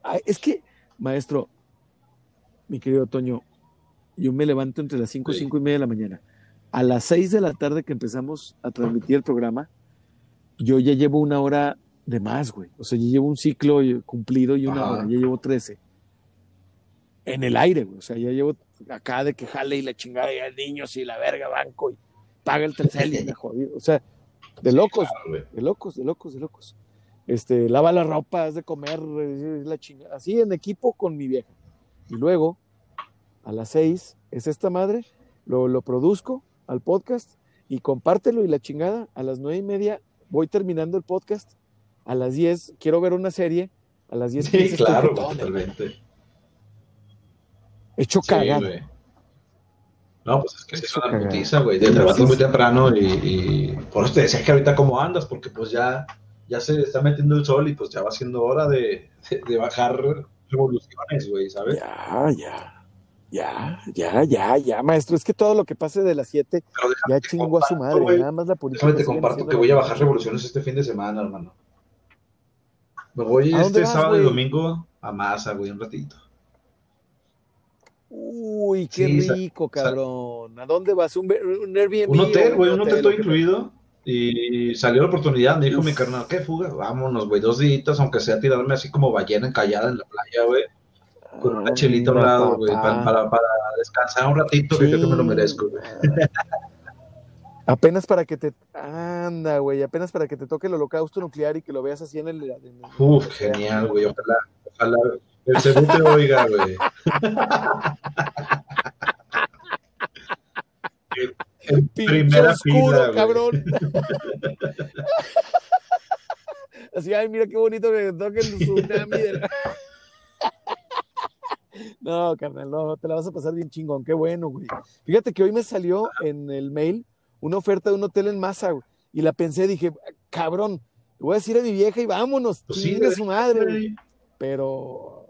Ay, es que, maestro, mi querido Toño, yo me levanto entre las 5 y Sí. 5 y media de la mañana. A las 6 de la tarde que empezamos a transmitir el programa, yo ya llevo una hora de más, güey. O sea, yo llevo un ciclo cumplido y una Ajá. hora, ya llevo 13. En el aire, güey. O sea, ya llevo acá de que jale y la chingada y el niño y la verga banco y paga el tercel y me jodido. O sea, de locos, Claro, güey. de locos, de locos, de locos. Este, lava la ropa, haz de comer, la chingada. Así en equipo con mi vieja. Y luego, a las seis, es esta madre, lo, lo produzco al podcast y compártelo y la chingada. A las nueve y media voy terminando el podcast. A las diez quiero ver una serie. A las diez Sí, quince estoy claro, jetón, totalmente. Hecho Sí, güey. No, pues es que es una putiza, güey. Te levantas muy temprano y, y por eso te decía que ahorita cómo andas, porque pues ya, ya se está metiendo el sol y pues ya va siendo hora de, de, de bajar revoluciones, güey, ¿sabes? Ya, ya. Ya, ya, ya, ya, maestro. Es que todo lo que pase de las siete Pero déjame ya te chingó a su madre. Nada más la política. Déjame te comparto que voy a bajar revoluciones este fin de semana, hermano. Me voy ¿A dónde este vas, sábado y domingo a Masa, güey, un ratito. Uy, qué Sí, rico, cabrón. ¿A dónde vas? ¿Un, un Airbnb? Un hotel, güey, un hotel todo incluido. Y salió la oportunidad, me dijo Uf. mi carnal, ¿qué fuga? Vámonos, güey, dos días, aunque sea tirarme así como ballena encallada en la playa, güey, con una chelita a un lado, güey, para, para, para descansar un ratito, que creo que me lo merezco, güey. Apenas para que te. Anda, güey. Apenas para que te toque el holocausto nuclear y que lo veas así en el. en el- Uf, genial, güey, ojalá, ojalá el según te oiga, güey. En- primera oscuro, fila, cabrón. Así, ay, mira qué bonito que toque el tsunami. de la- No, carnal, no, te la vas a pasar bien chingón, qué bueno, güey. Fíjate que hoy me salió en el mail una oferta de un hotel en Massa, güey, y la pensé, dije, cabrón, le voy a decir a mi vieja y vámonos, Pues sí, su madre, güey. Pero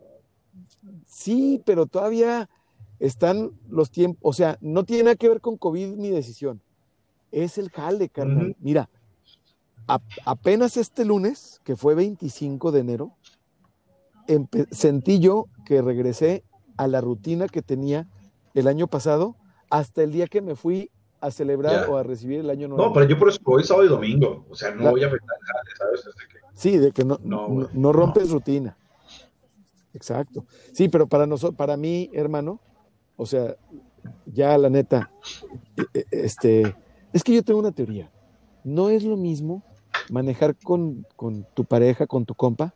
sí, pero todavía están los tiempos, o sea, no tiene nada que ver con COVID mi decisión. Es el jale, carnal. Mira, a- apenas este lunes, que fue 25 de enero, sentí yo que regresé a la rutina que tenía el año pasado hasta el día que me fui a celebrar Ya. o a recibir el año nuevo. No, pero yo por eso voy sábado y domingo. O sea, no La- voy a meter jale, ¿sabes? Así que- Sí, de que no, No, no, no rompes rutina. Exacto. Sí, pero para nosotros, para mí, hermano, o sea, ya la neta, e- e- este, es que yo tengo una teoría. No es lo mismo manejar con, con tu pareja, con tu compa,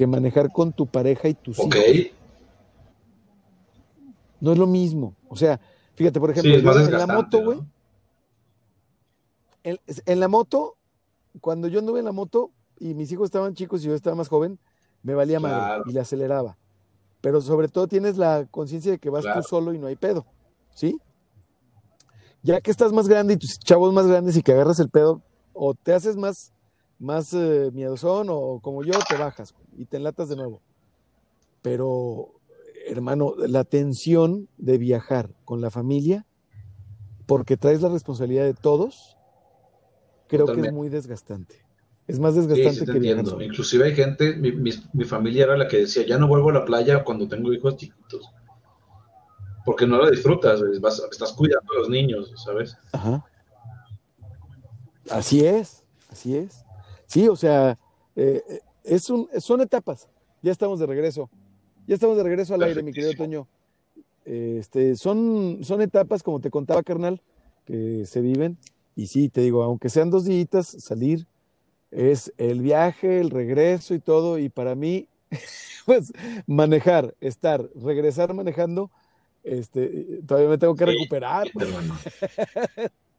que manejar con tu pareja y tus Ok. hijos. No es lo mismo. O sea, fíjate, por ejemplo, Sí, en la moto, ¿no? güey, en, en la moto, cuando yo anduve en la moto y mis hijos estaban chicos y yo estaba más joven, me valía Claro. madre y le aceleraba. Pero sobre todo tienes la conciencia de que vas Claro. tú solo y no hay pedo, ¿sí? Ya que estás más grande y tus chavos más grandes y que agarras el pedo, o te haces más, más eh, miedosón o como yo, te bajas y te enlatas de nuevo. Pero, hermano, la tensión de viajar con la familia, porque traes la responsabilidad de todos, creo que es muy desgastante. Es más desgastante sí te que viajar entiendo. solo. Inclusive hay gente, mi, mi, mi familia era la que decía, ya no vuelvo a la playa cuando tengo hijos chiquitos. Porque no la disfrutas, vas- estás cuidando a los niños, ¿sabes? Ajá. Así es, así es. Sí, o sea, eh, eh, es un, son etapas. Ya estamos de regreso. Ya estamos de regreso al aire, mi querido Toño. Este, son, son etapas, como te contaba, carnal, que se viven. Y sí, te digo, aunque sean dos días, salir es el viaje, el regreso y todo. Y para mí, pues, manejar, estar, regresar manejando, este, todavía me tengo que Sí. recuperar. Hermano.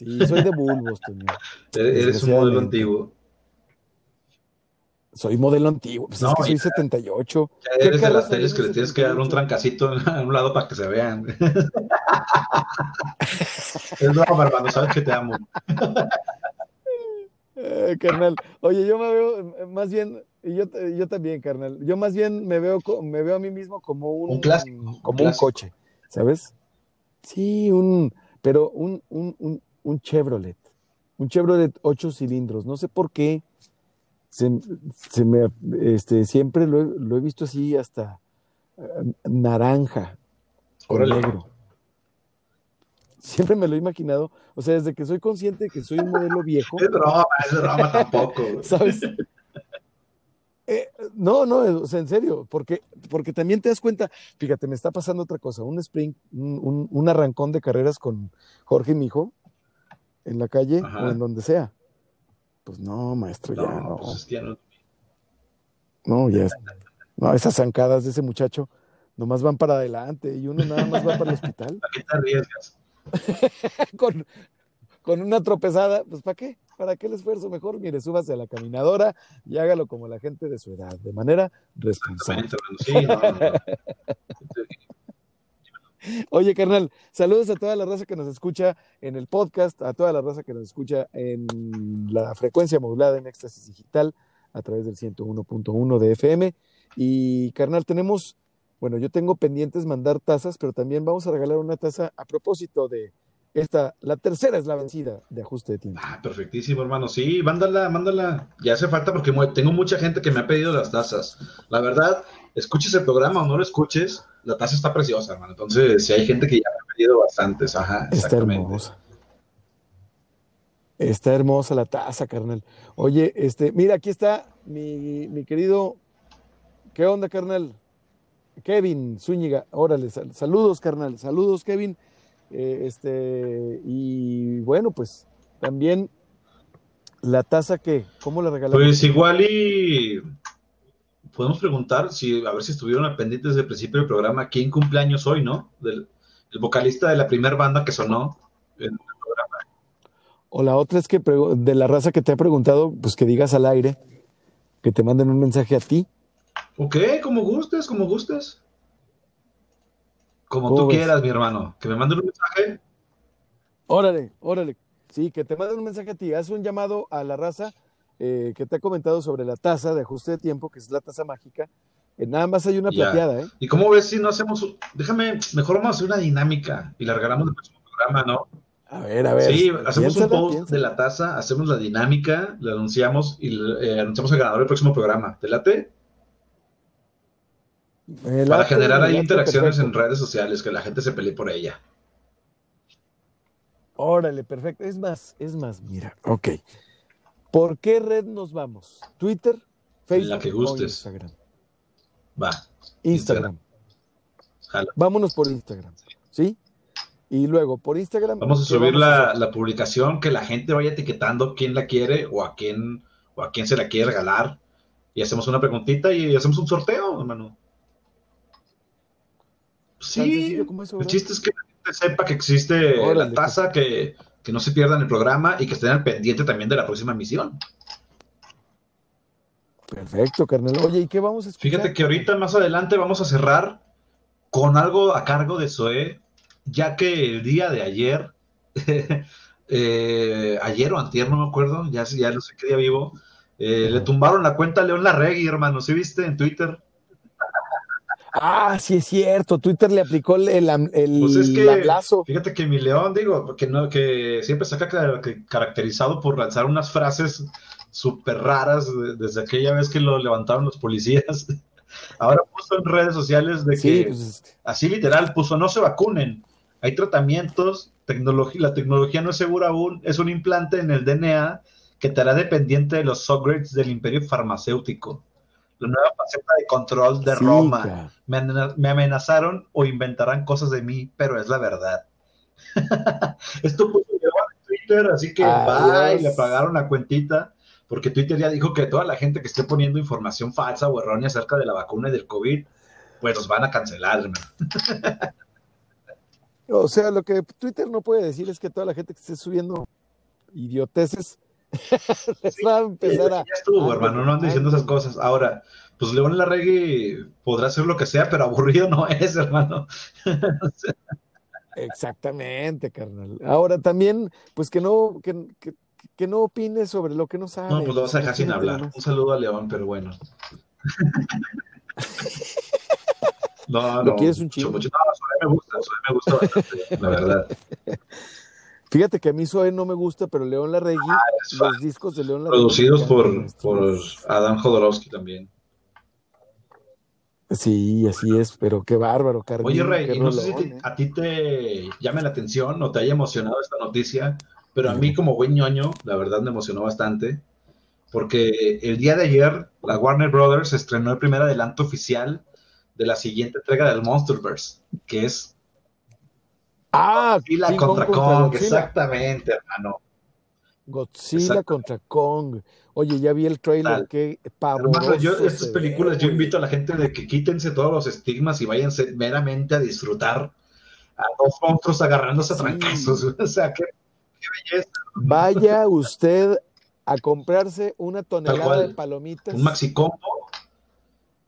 Sí, soy de bulbos, Toño. Eres eres un modelo antiguo. Soy modelo antiguo, pues No, es que soy ya. 78. Ya ¿Qué eres de las teles que le tienes que dar un 78? trancacito a un lado para que se vean. es broma, hermano, sabes que te amo. Eh, carnal. Oye, yo me veo eh, más bien, y yo, eh, yo también, carnal. Yo más bien me veo, me veo a mí mismo como un, Un clásico, un como un clásico. coche, ¿sabes? Sí, un, pero un, un, un, un Chevrolet, un Chevrolet ocho cilindros. No sé por qué se, se me, este, siempre lo he, lo he visto así hasta eh, naranja o negro. Siempre me lo he imaginado. O sea, desde que soy consciente de que soy un modelo viejo, Es broma, es broma tampoco. ¿sabes? Eh, no, no, o sea, en serio, porque, porque también te das cuenta, fíjate, me está pasando otra cosa, un sprint, un, un- un arrancón de carreras con Jorge y mi hijo en la calle Ajá. o en donde sea. Pues no, maestro, ya No, pues ya no. no, ya, no, esas zancadas de ese muchacho nomás van para adelante y uno nada más va para el hospital ¿Para qué te arriesgas? con, con una tropezada, pues ¿para qué? ¿Para qué el esfuerzo? Mejor, mire, súbase a la caminadora y hágalo como la gente de su edad, de manera responsable. Sí, no, no, no. Oye, carnal, saludos a toda la raza que nos escucha en el podcast, a toda la raza que nos escucha en la frecuencia modulada en Éxtasis Digital a través del 101.1 de FM. Y, carnal, tenemos, bueno, yo tengo pendientes mandar tazas, pero también vamos a regalar una taza a propósito de esta, la tercera es la vencida de ajuste de tiempo. Ah, perfectísimo, hermano. Sí, mándala, mándala. Ya hace falta porque tengo mucha gente que me ha pedido las tazas. La verdad, escuches el programa o no lo escuches, la taza está preciosa, hermano. Entonces, si hay gente que ya me ha pedido bastantes, ajá, Está hermosa. Está hermosa la taza, carnal. Oye, este, mira, aquí está mi, mi querido. ¿Qué onda, carnal? Kevin Zúñiga. Órale, sal- saludos, carnal. Saludos, Kevin. Eh, este, y bueno, pues también la taza que, ¿cómo la regalamos? Pues igual y podemos preguntar si a ver si estuvieron al pendiente desde el principio del programa quién cumpleaños hoy, ¿no? Del, el vocalista de la primera banda que sonó. en- O la otra es que de la raza que te ha preguntado, pues que digas al aire, que te manden un mensaje a ti. Ok, como gustes, como gustes. Como ¿Cómo tú ves? quieras, mi hermano. Que me manden un mensaje. Órale, órale. Sí, que te manden un mensaje a ti. Haz un llamado a la raza eh, que te ha comentado sobre la taza de ajuste de tiempo, que es la taza mágica, Eh, Nada más hay una Ya. plateada, ¿eh? ¿Y cómo ves si no hacemos, déjame, mejor vamos a hacer una dinámica y la regalamos el próximo programa, ¿no? A ver, a ver. Sí, hacemos un post de la taza, hacemos la dinámica, la anunciamos y eh, anunciamos el ganador del próximo programa. ¿Te late? Para generar ahí interacciones en redes sociales, que la gente se pelee por ella. Órale, perfecto. Es más, es más, mira, ok. ¿Por qué red nos vamos? ¿Twitter, Facebook La que o gustes. Instagram? Va, Instagram. jala. Vámonos por Instagram, ¿sí? Y luego, por Instagram. Vamos a ¿qué subir vamos la, publicación, que la gente vaya etiquetando quién la quiere o a quién, o a quién se la quiere regalar. Y hacemos una preguntita y hacemos un sorteo, hermano. Sí, sencillo como eso, el chiste es que la gente sepa que existe Órale, la taza, que, que no se pierdan el programa y que estén al pendiente también de la próxima emisión. Perfecto, carnal. Oye, ¿y qué vamos a escuchar? Fíjate que ahorita más adelante vamos a cerrar con algo a cargo de Zoé, ya que el día de ayer, eh, ayer o antier, no me acuerdo, ya, ya no sé qué día vivo, eh, le tumbaron la cuenta a León Larregui, hermano, ¿sí viste en Twitter? Ah, sí es cierto. Twitter le aplicó el, el, el Pues es que, lablazo. fíjate que mi León, digo, que, no, que siempre se ha ca- que- caracterizado por lanzar unas frases súper raras de- desde aquella vez que lo levantaron los policías. Ahora puso en redes sociales de Sí, pues es que- así literal puso, no se vacunen, hay tratamientos, tecnología, la tecnología no es segura aún, es un implante en el DNA que te hará dependiente de los upgrades del imperio farmacéutico. La nueva faceta de control de sí, Roma. Me, amena- me amenazaron o inventarán cosas de mí, pero es la verdad. Esto puso en Twitter, así que bye, Adiós. le pagaron la cuentita, porque Twitter ya dijo que toda la gente que esté poniendo información falsa o errónea acerca de la vacuna y del COVID, pues los van a cancelar, hermano. O sea, lo que Twitter no puede decir es que toda la gente que esté subiendo idioteces les va a empezar a. Ya estuvo, hermano, no ando diciendo esas cosas. Ahora, pues León Larregui podrá hacer lo que sea, pero aburrido no es, hermano. Exactamente, carnal. Ahora también, pues que no, que, que, que no opine sobre lo que no sabe. No, pues lo vas a dejar sin hablar. Un saludo a León, pero bueno. No, ¿Lo no, quieres un mucho. No, me gusta, me gusta bastante, la verdad. Fíjate que a mí Zoe no me gusta, pero León Larregui, fan. los discos de León Larregui. Producidos por, por. Adam Jodorowsky también. Sí, así es, pero qué bárbaro, Carmen. Oye, Rey, y no sé si te- ¿eh? a ti te llame la atención o te haya emocionado esta noticia, pero a mí como buen ñoño, la verdad me emocionó bastante, porque el día de ayer la Warner Brothers estrenó el primer adelanto oficial de la siguiente entrega del Monsterverse, que es Ah, Godzilla King contra Kong exactamente, hermano. Godzilla contra Kong. Oye, ya vi el trailer, qué Hermano, pavoroso. yo estas ve, películas, yo invito a la gente de que quítense todos los estigmas y váyanse meramente a disfrutar a dos monstruos agarrándose a Sí. trancazos. O sea, qué, qué belleza. Vaya usted a comprarse una tonelada de palomitas. Un maxi combo.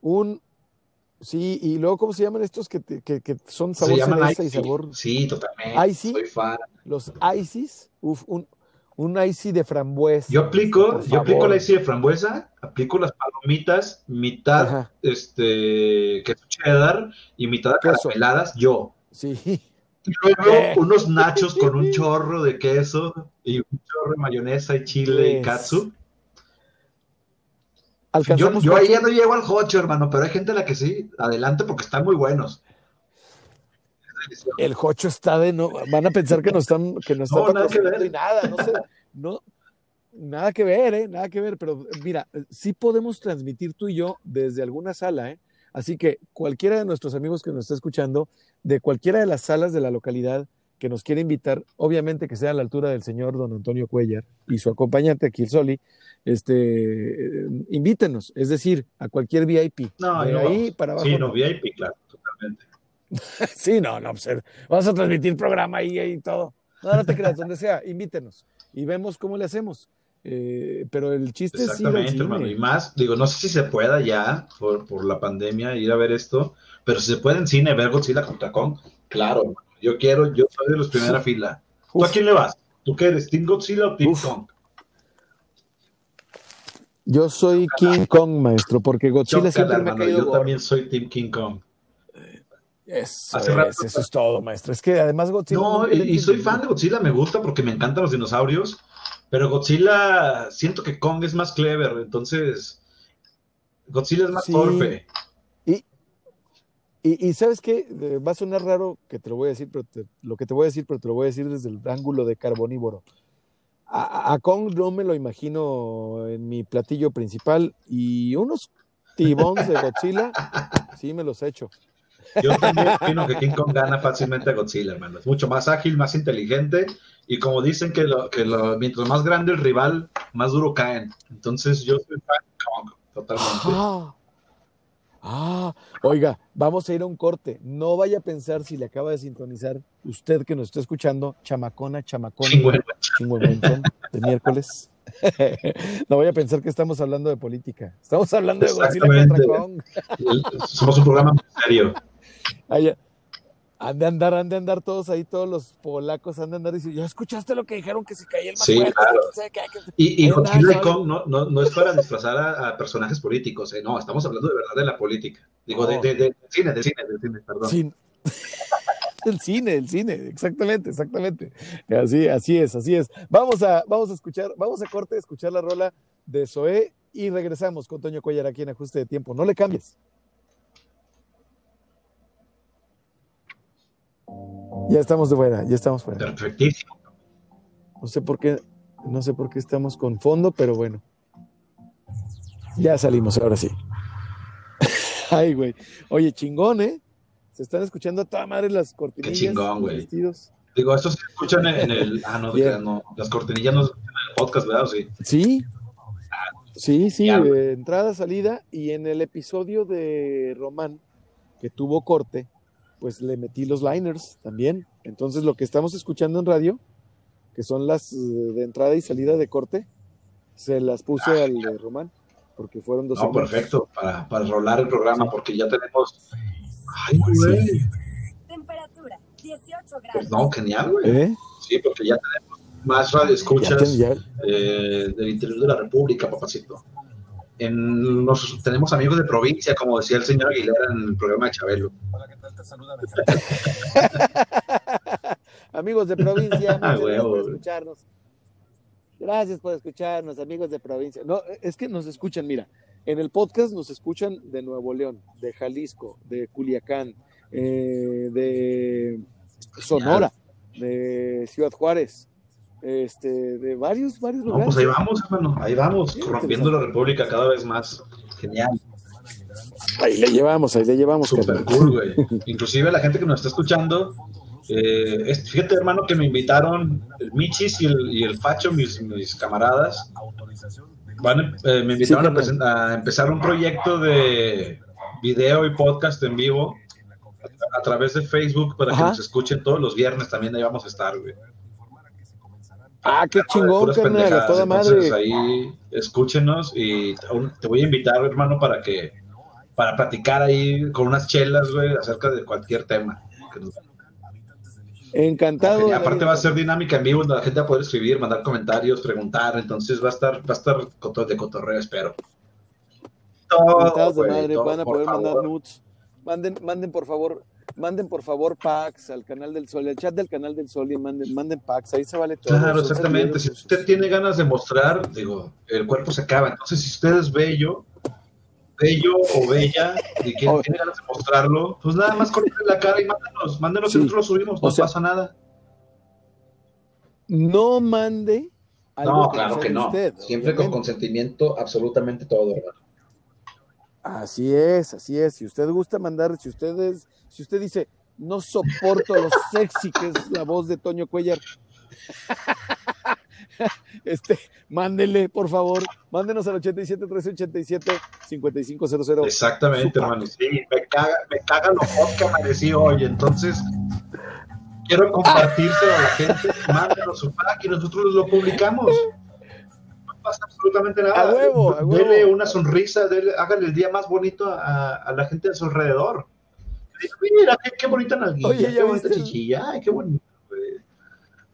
Un. Sí, y luego, ¿cómo se llaman estos que, te- que, que son Se sabor llaman cereza y sabor? Sí, totalmente. Icy. Soy fan. Los ices. Uf, un, un icy de frambuesa. Yo aplico, yo aplico la Icy de frambuesa, aplico las palomitas, mitad Ajá. este queso cheddar y mitad Queso. carameladas, yo. Sí. Y luego unos nachos con un chorro de queso y un chorro de mayonesa y chile y katsu. Yo, yo ahí ya no llego al hocho, hermano, pero hay gente a la que sí. Adelante porque están muy buenos. El Jocho está de no. Van a pensar que nos están, que No, están nada que ver. nada, no sé. No, nada que ver, ¿eh? Nada que ver. Pero mira, sí podemos transmitir tú y yo desde alguna sala, ¿eh? Así que cualquiera de nuestros amigos que nos está escuchando, de cualquiera de las salas de la localidad que nos quiere invitar, obviamente que sea a la altura del señor don Antonio Cuellar y su acompañante aquí, el Soli, este, eh, invítenos, es decir, a cualquier VIP. No, de no ahí para abajo. Sí, no. VIP, claro, totalmente. Sí, no, no, pues, vamos a transmitir programa ahí y todo. No, no te creas, donde sea, invítenos y vemos cómo le hacemos. Eh, pero el chiste es ir Exactamente, hermano. Y más, digo, no sé si se pueda ya por, por la pandemia ir a ver esto, pero si se puede en cine ver Godzilla contra Kong, claro, hermano. Yo quiero, yo soy de los primera fila. ¿Tú a quién le vas? ¿Tú qué eres? ¿Team Godzilla o Team Uf. Kong? Yo soy King Kong, maestro, porque Godzilla Chócala, siempre me ha caído Yo gordo. también soy Team King Kong. Eso, Hace es, rato- eso es todo, maestro. Es que además Godzilla. No, y, y soy fan de Godzilla, me gusta porque me encantan los dinosaurios, pero Godzilla, siento que Kong es más clever, entonces Godzilla es más Sí. torpe. Y, y sabes qué, va a sonar raro que te lo voy a decir, pero te- lo que te voy a decir, pero te lo voy a decir desde el ángulo de carbonívoro. A, a Kong no me lo imagino en mi platillo principal y unos tibons de Godzilla, sí me los echo. Yo también opino que King Kong gana fácilmente a Godzilla, hermano. Es mucho más ágil, más inteligente, y como dicen que, lo, que lo- mientras más grande el rival, más duro caen. Entonces yo soy fan de Kong, totalmente. Ah, ah, oiga, vamos a ir a un corte. No vaya a pensar si le acaba de sintonizar usted que nos está escuchando, chamacona, chamacona. Chingüengüen. chingüengüenchón de miércoles. No voy a pensar que estamos hablando de política. Estamos hablando de Godzilla contra. Kong. Somos un programa muy serio. Ay, Han de andar, han de andar todos ahí, todos los polacos han de andar diciendo, ¿ya escuchaste lo que dijeron que se caía el Sí, claro. ¿Quién sabe qué? ¿Qué- Y, y Kong no, no, no es para disfrazar a, a personajes políticos, eh, no, estamos hablando de verdad de la política. Digo, No. de, de- de cine, de cine, de cine, perdón. Sin- el cine, el cine, exactamente, exactamente. Así, así es, así es. Vamos a, vamos a escuchar, vamos a corte, a escuchar la rola de Zoé y regresamos con Toño Cuellar aquí en Ajuste de Tiempo. No le cambies. Ya estamos de fuera, ya estamos fuera. Perfectísimo. No sé por qué, no sé por qué estamos con fondo, pero bueno. Ya salimos, ahora sí. Ay, güey. Oye, chingón, ¿eh? Se están escuchando a toda madre las cortinillas. chingón, los güey. Digo, esto se escuchan en, el. Ah, no, no, las cortinillas no se escuchan en el podcast, ¿verdad? ¿O sí? Sí, sí, eh, entrada, salida. Y en el episodio de Román, que tuvo corte, pues le metí los liners también. Entonces, lo que estamos escuchando en radio, que son las eh, de entrada y salida de corte, se las puse Ah, al de Román, porque fueron dos No, perfecto, para, para rolar el programa, porque ya tenemos. Ay, güey. Temperatura 18 Pues grados. no, genial, güey. ¿Eh? Sí, porque ya tenemos más radio Ya escuchas ten- ya- eh, del interior de la República, papacito. En, nos, tenemos amigos de provincia, como decía el señor Aguilera en el programa de Chabelo. amigos de provincia, Ah, muchas gracias por escucharnos. Gracias por escucharnos, amigos de provincia. No, es que nos escuchan, mira, en el podcast nos escuchan de Nuevo León, de Jalisco, de Culiacán, eh, de Sonora, de Ciudad Juárez, este, de varios, varios No, lugares. pues ahí vamos, hermano, ahí vamos, Sí, rompiendo la República cada vez más. Genial, Ahí le llevamos, ahí le llevamos. super cool, güey. Inclusive la gente que nos está escuchando, eh, es- fíjate, hermano, que me invitaron el Michis y el, y el Facho, mis, mis camaradas, van, a- eh, me invitaron a, empezar un proyecto de video y podcast en vivo a, a través de Facebook para que nos escuchen todos los viernes. También ahí vamos a estar, güey. Ah, qué chingón, Puras carnal, toda Entonces, madre. ahí escúchenos y te voy a invitar, hermano, para que para platicar ahí con unas chelas, güey, acerca de cualquier tema. Encantado. Y de la aparte vida. va a ser dinámica en vivo, donde la gente va a poder escribir, mandar comentarios, preguntar, entonces va a estar, va a estar de cotorreo, espero. Todo, de madre, todo, van a poder mandar favor. nudes. Manden, manden por favor, manden por favor packs al canal del Sol, el chat del canal del Sol y manden, manden packs, ahí se vale todo. Claro, exactamente. Si usted tiene ganas de mostrar, digo, el cuerpo se acaba. Entonces, si usted es bello, bello o bella, y Oh. tiene ganas de mostrarlo, pues nada más corte la cara y mándenos, mándenos Sí. y nosotros lo subimos, no O sea, pasa nada. No mande algo No, que claro que no. usted, Siempre con consentimiento, absolutamente todo, hermano. Así es, así es. Si usted gusta mandar, si usted es, si usted dice, no soporto lo sexy que es la voz de Toño Cuellar. Este, mándele, por favor, mándenos al 87 1387 5500. Exactamente, hermano. Sí, me caga, me caga lo hot que amanecí hoy. Entonces, quiero compartírselo a la gente. Mándenos su pack y nosotros lo publicamos. No pasa absolutamente nada. A huevo, a huevo. Dele una sonrisa, dele, hágale el día más bonito a, a la gente de su alrededor. Mira, qué, qué bonita nalguilla, Oye, ¿ya qué bonita el- chichilla, ay, qué bonito. güey.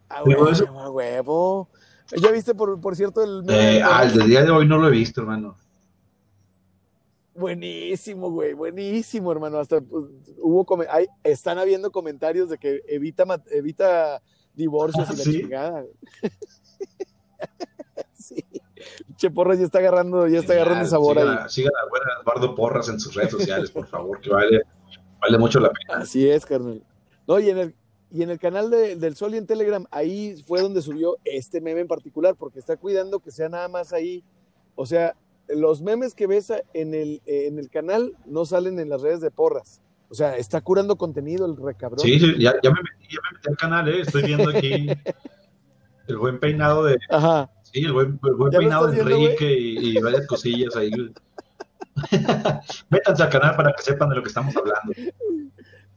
A Digo, huevo, eso- a huevo. ¿Ya viste, por, por cierto, el... Eh, ah, el del día de hoy no lo he visto, hermano. Buenísimo, güey, buenísimo, hermano. Hasta pues, hubo hay- están habiendo comentarios de que evita evita divorcios Ah, y la ¿sí? chingada. sí. Che Porras ya está agarrando, ya está agarrando sabor sigan ahí. a- Sigan buen Eduardo Porras en sus redes sociales, por favor, que vale, vale mucho la pena. Así es, carnal. No, y en el, y en el canal de- del Sol y en Telegram, ahí fue donde subió este meme en particular, porque está cuidando que sea nada más ahí. O sea, los memes que ves en el, en el canal no salen en las redes de Porras. O sea, está curando contenido el recabrón. Sí, sí, ya, ya me metí, ya me metí al canal, ¿eh? estoy viendo aquí el buen peinado de, Ajá. sí, el buen, el buen ¿Ya lo peinado de viendo, Enrique y, y varias cosillas ahí. Métanse al canal para que sepan de lo que estamos hablando.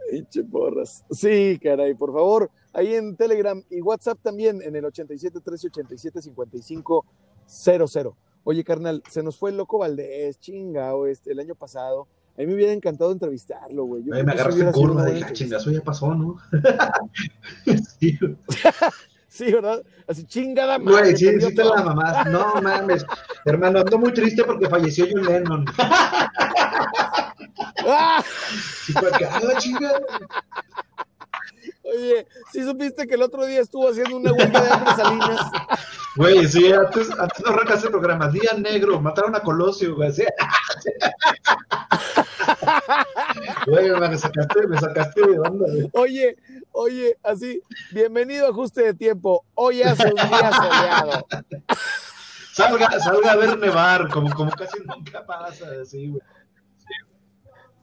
Pinche porras. Sí, caray, por favor. Ahí en Telegram y WhatsApp también, en el 87 13 87 55 00. Oye, carnal, se nos fue el loco Valdés, chingao, este, el año pasado. A mí me hubiera encantado entrevistarlo, güey. Yo me agarraste curva, una dije, buena ah, entrevista. chinga, eso ya pasó, ¿no? sí, Sí, ¿verdad? Así, chingada madre. Güey, sí, sí te la mamás. No mames. Hermano, ando muy triste porque falleció John Lennon. ¡Ah! Y fue que, ah, chinga. Oye, ¿sí supiste que el otro día estuvo haciendo una huelga de hambre Salinas? Güey, sí, antes, antes no arrancaste el programa. Día negro, mataron a Colosio, güey. sí. Güey, me sacaste, me sacaste de onda, güey. Oye, oye, así, bienvenido a Ajuste de Tiempo. Hoy hace un día soleado. Salga, salga a ver nevar, como, como casi nunca pasa, así, güey.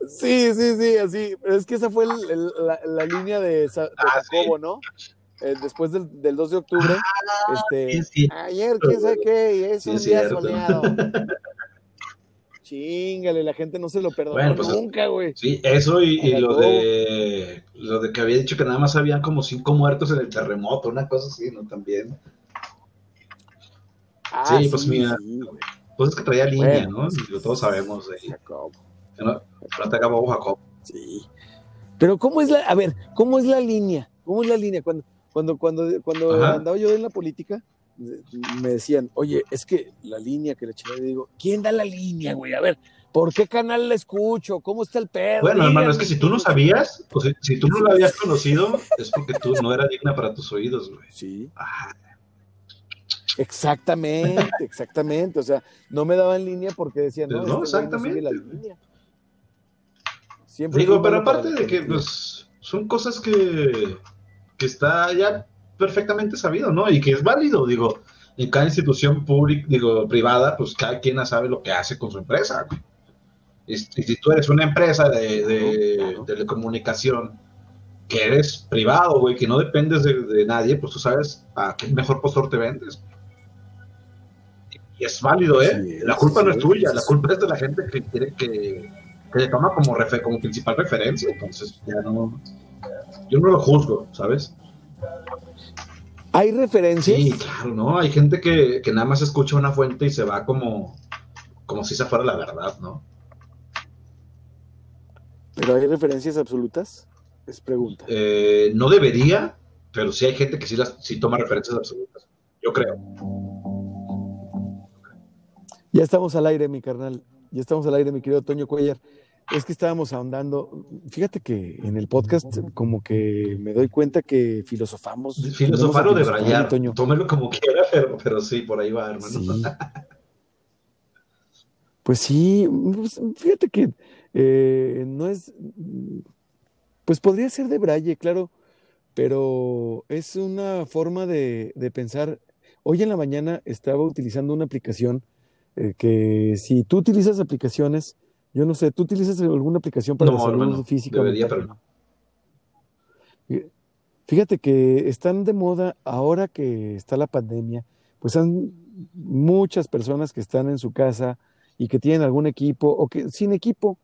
Sí, sí, sí, así. Pero es que esa fue el- el- la, la línea de, Sa- de Ah, Jacobo, ¿no? Eh, después del, del 2 de octubre. este, Ah, sí, sí. Ayer, quién sabe qué, es un es día cierto. soleado. Chingale, la gente no se lo perdonó Bueno, pues, nunca, güey. Sí, eso y, y lo de lo de que había dicho que nada más habían como cinco muertos en el terremoto, una cosa así, ¿no? También. Ah, sí, pues mira. sí. Pues es que traía línea, Bueno, ¿no? sí. Y lo todos sabemos. ahí. Jacobo. Que no- Jacob. Sí. Pero ¿cómo es la, a ver, cómo es la línea? ¿Cómo es la línea? Cuando, cuando, cuando, cuando Ajá. andaba yo en la política, me decían, oye, es que la línea que le eché, digo, ¿quién da la línea, güey? A ver, ¿por qué canal la escucho? ¿Cómo está el pedo? Bueno, hermano, es que si tú no sabías, o si, si tú no lo habías conocido, es porque tú no eras digna para tus oídos, güey. Sí, Ah, exactamente, exactamente. O sea, no me daban línea porque decían, no, No, este no la exactamente. línea. Siempre Digo, pero aparte la de que, pues, son cosas que, que está ya perfectamente sabido, ¿no? Y que es válido, digo, en cada institución pública, digo, privada, pues cada quien sabe lo que hace con su empresa, güey. Y, y si tú eres una empresa de, de telecomunicación, que eres privado, güey, que no dependes de, de nadie, pues tú sabes a qué mejor postor te vendes. Y es válido, ¿eh? La culpa no es tuya, la culpa es de la gente que quiere que, que le toma como, refe- como principal referencia, entonces ya no, yo no lo juzgo, ¿sabes? ¿Hay referencias? Sí, claro, ¿no? Hay gente que, que nada más escucha una fuente y se va como, como si esa fuera la verdad, ¿no? ¿Pero hay referencias absolutas? Es pregunta. Eh, no debería, pero sí hay gente que sí, las, sí toma referencias absolutas, yo creo. Ya estamos al aire, mi carnal. Ya estamos al aire, mi querido Toño Cuellar. Es que estábamos ahondando. Fíjate que en el podcast, como que me doy cuenta que filosofamos. Filosofar o debrayar, tómelo como quiera, pero, pero sí, por ahí va, hermano. Sí. Pues sí, pues, fíjate que eh, no es. Pues podría ser de Braille, claro, pero es una forma de, de pensar. Hoy en la mañana estaba utilizando una aplicación eh, que si tú utilizas aplicaciones, yo no sé, ¿tú utilizas alguna aplicación para la No, salud hermano, física? debería, mental? pero no. Fíjate que están de moda ahora que está la pandemia, pues han muchas personas que están en su casa y que tienen algún equipo o que sin equipo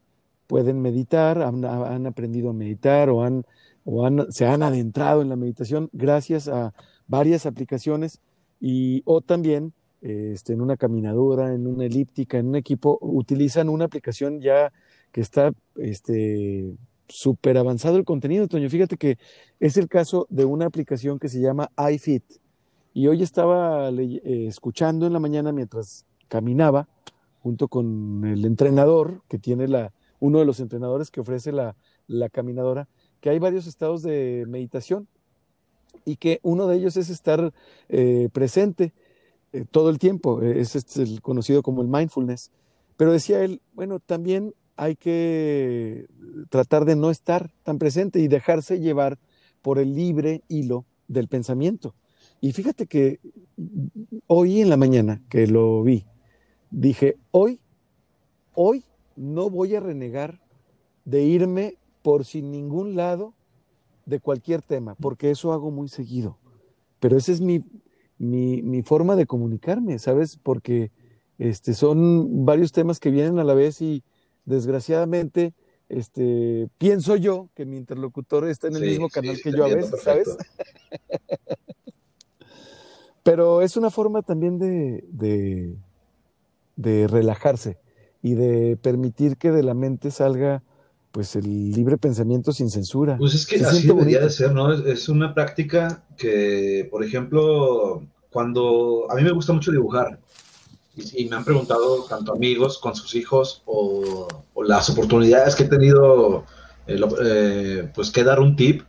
pueden meditar, han, han aprendido a meditar o, han, o han, se han adentrado en la meditación gracias a varias aplicaciones y o también este, en una caminadora, en una elíptica, en un equipo, utilizan una aplicación ya que está este, súper avanzado el contenido, Toño. Fíjate que es el caso de una aplicación que se llama iFit. Y hoy estaba eh, escuchando en la mañana mientras caminaba, junto con el entrenador que tiene la, uno de los entrenadores que ofrece la, la caminadora, que hay varios estados de meditación y que uno de ellos es estar eh, presente eh, todo el tiempo, eh, es, este el conocido como el mindfulness. Pero decía él, bueno, también hay que tratar de no estar tan presente y dejarse llevar por el libre hilo del pensamiento. Y fíjate que hoy en la mañana que lo vi, dije, hoy, hoy no voy a renegar de irme por sin ningún lado de cualquier tema, porque eso hago muy seguido. Pero esa es mi, mi, mi forma de comunicarme, ¿sabes? Porque este, son varios temas que vienen a la vez y desgraciadamente este, pienso yo que mi interlocutor está en el Sí, mismo canal sí, que yo a veces, ¿sabes? Pero es una forma también de, de, de relajarse y de permitir que de la mente salga pues el libre pensamiento sin censura. Pues es que Se así debería bonito. de ser, ¿no? Es, es una práctica que, por ejemplo, cuando a mí me gusta mucho dibujar y, y me han preguntado tanto amigos con sus hijos o, o las oportunidades que he tenido, eh, lo- eh, pues que dar un tip,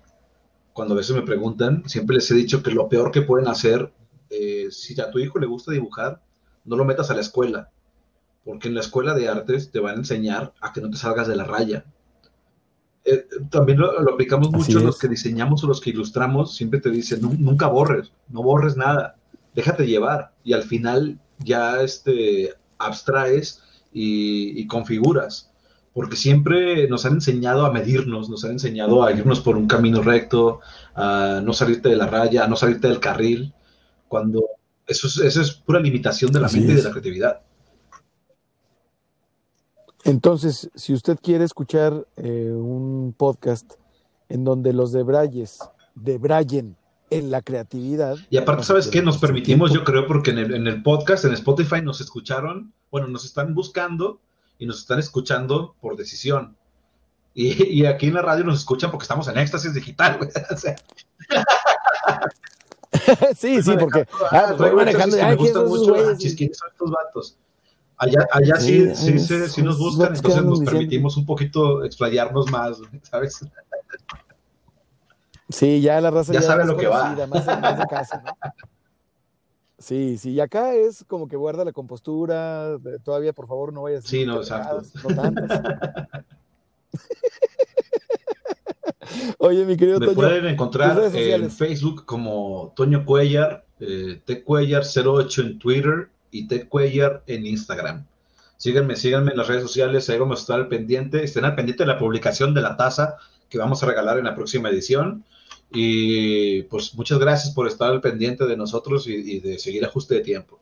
cuando a veces me preguntan, siempre les he dicho que lo peor que pueden hacer, eh, si a tu hijo le gusta dibujar, no lo metas a la escuela, porque en la escuela de artes te van a enseñar a que no te salgas de la raya eh, también lo, lo aplicamos mucho los que diseñamos o los que ilustramos, siempre te dicen, "Nu- nunca borres, no borres nada, déjate llevar y al final ya este, abstraes y, y configuras, porque siempre nos han enseñado a medirnos, nos han enseñado a irnos por un camino recto, a no salirte de la raya, a no salirte del carril, cuando eso es, eso es pura limitación de la Así mente y de la creatividad. Entonces, si usted quiere escuchar eh, un podcast en donde los debrayes debrayen en la creatividad. Y aparte, ¿sabes qué? Nos permitimos, tiempo. yo creo, porque en el, en el podcast, en Spotify, nos escucharon, bueno, nos están buscando y nos están escuchando por decisión. Y, y aquí en la radio nos escuchan porque estamos en éxtasis digital, güey. O sea, sí, sí, porque ah, voy traigo manejando. Ay, me ¿quiénes gusta son esos mucho. Ah, ¿quiénes son estos vatos? Allá, allá sí, Sí, sí, sí, nos buscan, entonces nos diciendo. permitimos un poquito explayarnos más, ¿sabes? Sí, ya la raza Ya sabe es lo que va. Más de, más de casa, ¿no? Sí, sí, y acá es como que guarda la compostura, de- todavía por favor no vayas a Sí, no, exacto. no tantas. Oye, mi querido Me Toño, pueden encontrar en. Facebook como Toño Cuellar, eh, Cuellar08 en Twitter y Ted Cuellar en Instagram. Síganme, síganme en las redes sociales, ahí vamos a estar al pendiente. Estén al pendiente de la publicación de la taza que vamos a regalar en la próxima edición. Y pues muchas gracias por estar al pendiente de nosotros y, y de seguir ajuste de tiempo.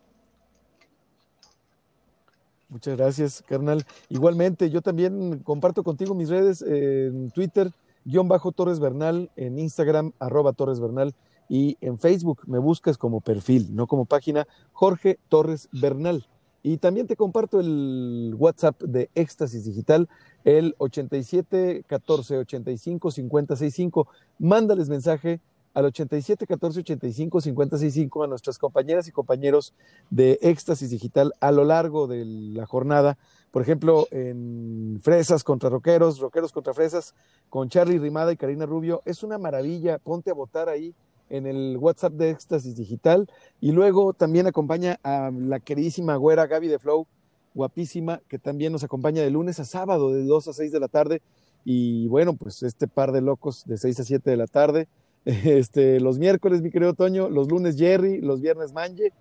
Muchas gracias, carnal. Igualmente, yo también comparto contigo mis redes eh, en Twitter, guion bajo Torres Bernal, en Instagram, arroba Torres Bernal, y en Facebook me buscas como perfil, no como página, Jorge Torres Bernal. Y también te comparto el WhatsApp de Éxtasis Digital, el 87 14 85 50 65. Mándales mensaje al 87 14 85 50 65 a nuestras compañeras y compañeros de Éxtasis Digital a lo largo de la jornada. Por ejemplo, en Fresas contra Roqueros, Roqueros contra Fresas, con Charlie Rimada y Karina Rubio. Es una maravilla. Ponte a votar ahí en el WhatsApp de Éxtasis Digital. Y luego también acompaña a la queridísima güera Gaby de Flow, guapísima, que también nos acompaña de lunes a sábado, de 2 a 6 de la tarde. Y bueno, pues este par de locos de 6 a 7 de la tarde. Este, los miércoles, mi querido Toño, los lunes Jerry, los viernes Manje,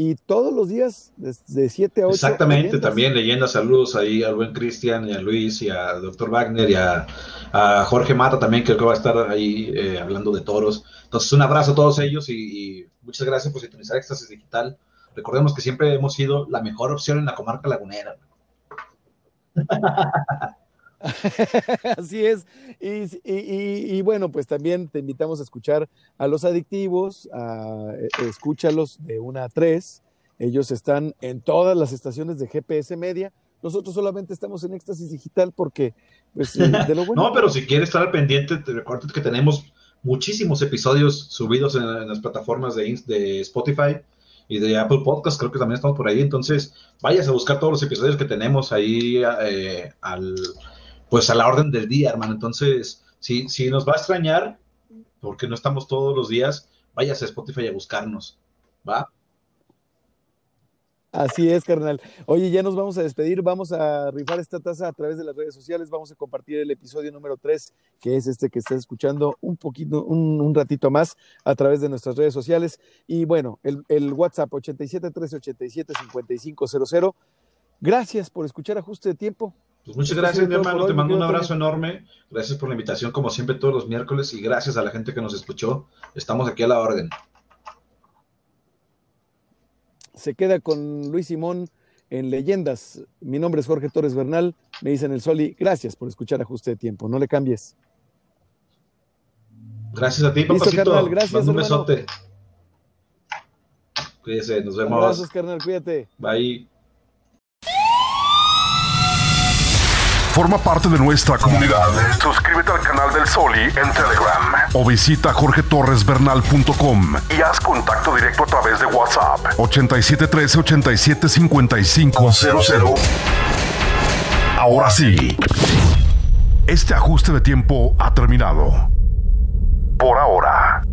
y todos los días, de, de 7 a 8. Exactamente, leyendas. también leyendas, saludos ahí al buen Cristian y a Luis y a Dr. Wagner y a, a Jorge Mata también, creo que va a estar ahí eh, hablando de toros. Entonces, un abrazo a todos ellos y, y muchas gracias por sintonizar Éxtasis Digital. Recordemos que siempre hemos sido la mejor opción en la comarca lagunera. Así es. Y, y- y- y bueno, pues también te invitamos a escuchar a los adictivos, a, eh, escúchalos de una a tres. Ellos están en todas las estaciones de GPS Media. Nosotros solamente estamos en Éxtasis Digital porque, pues, eh, de lo bueno. No, pero si quieres estar al pendiente, te recuerdo que tenemos muchísimos episodios subidos en, las plataformas de, de, Spotify y de Apple Podcast, creo que también estamos por ahí, entonces vayas a buscar todos los episodios que tenemos ahí eh, al, pues a la orden del día, hermano. Entonces, si, si nos va a extrañar, porque no estamos todos los días, vayas a Spotify a buscarnos, ¿va? Así es, carnal. Oye, ya nos vamos a despedir, vamos a rifar esta taza a través de las redes sociales, vamos a compartir el episodio número 3, que es este que estás escuchando un poquito, un, ratito más a través de nuestras redes sociales. Y bueno, el, el WhatsApp 87 1387 5500. Gracias por escuchar Ajuste de Tiempo. Pues muchas gracias, mi hermano. Te mando un abrazo enorme. Gracias por la invitación, como siempre, todos los miércoles. Y gracias a la gente que nos escuchó. Estamos aquí a la orden se queda con Luis Simón en Leyendas. Mi nombre es Jorge Torres Bernal, me dicen el Soli. Gracias por escuchar Ajuste de Tiempo, no le cambies. Gracias a ti, papacito. gracias, un besote. Cuídese, nos vemos. Abrazos, carnal, cuídate. Bye. Forma parte de nuestra comunidad. Suscríbete al canal del Soli en Telegram o visita jorgetorresbernal.com y haz contacto directo a través de WhatsApp 8713 875500. Ahora sí, este ajuste de tiempo ha terminado. Por ahora.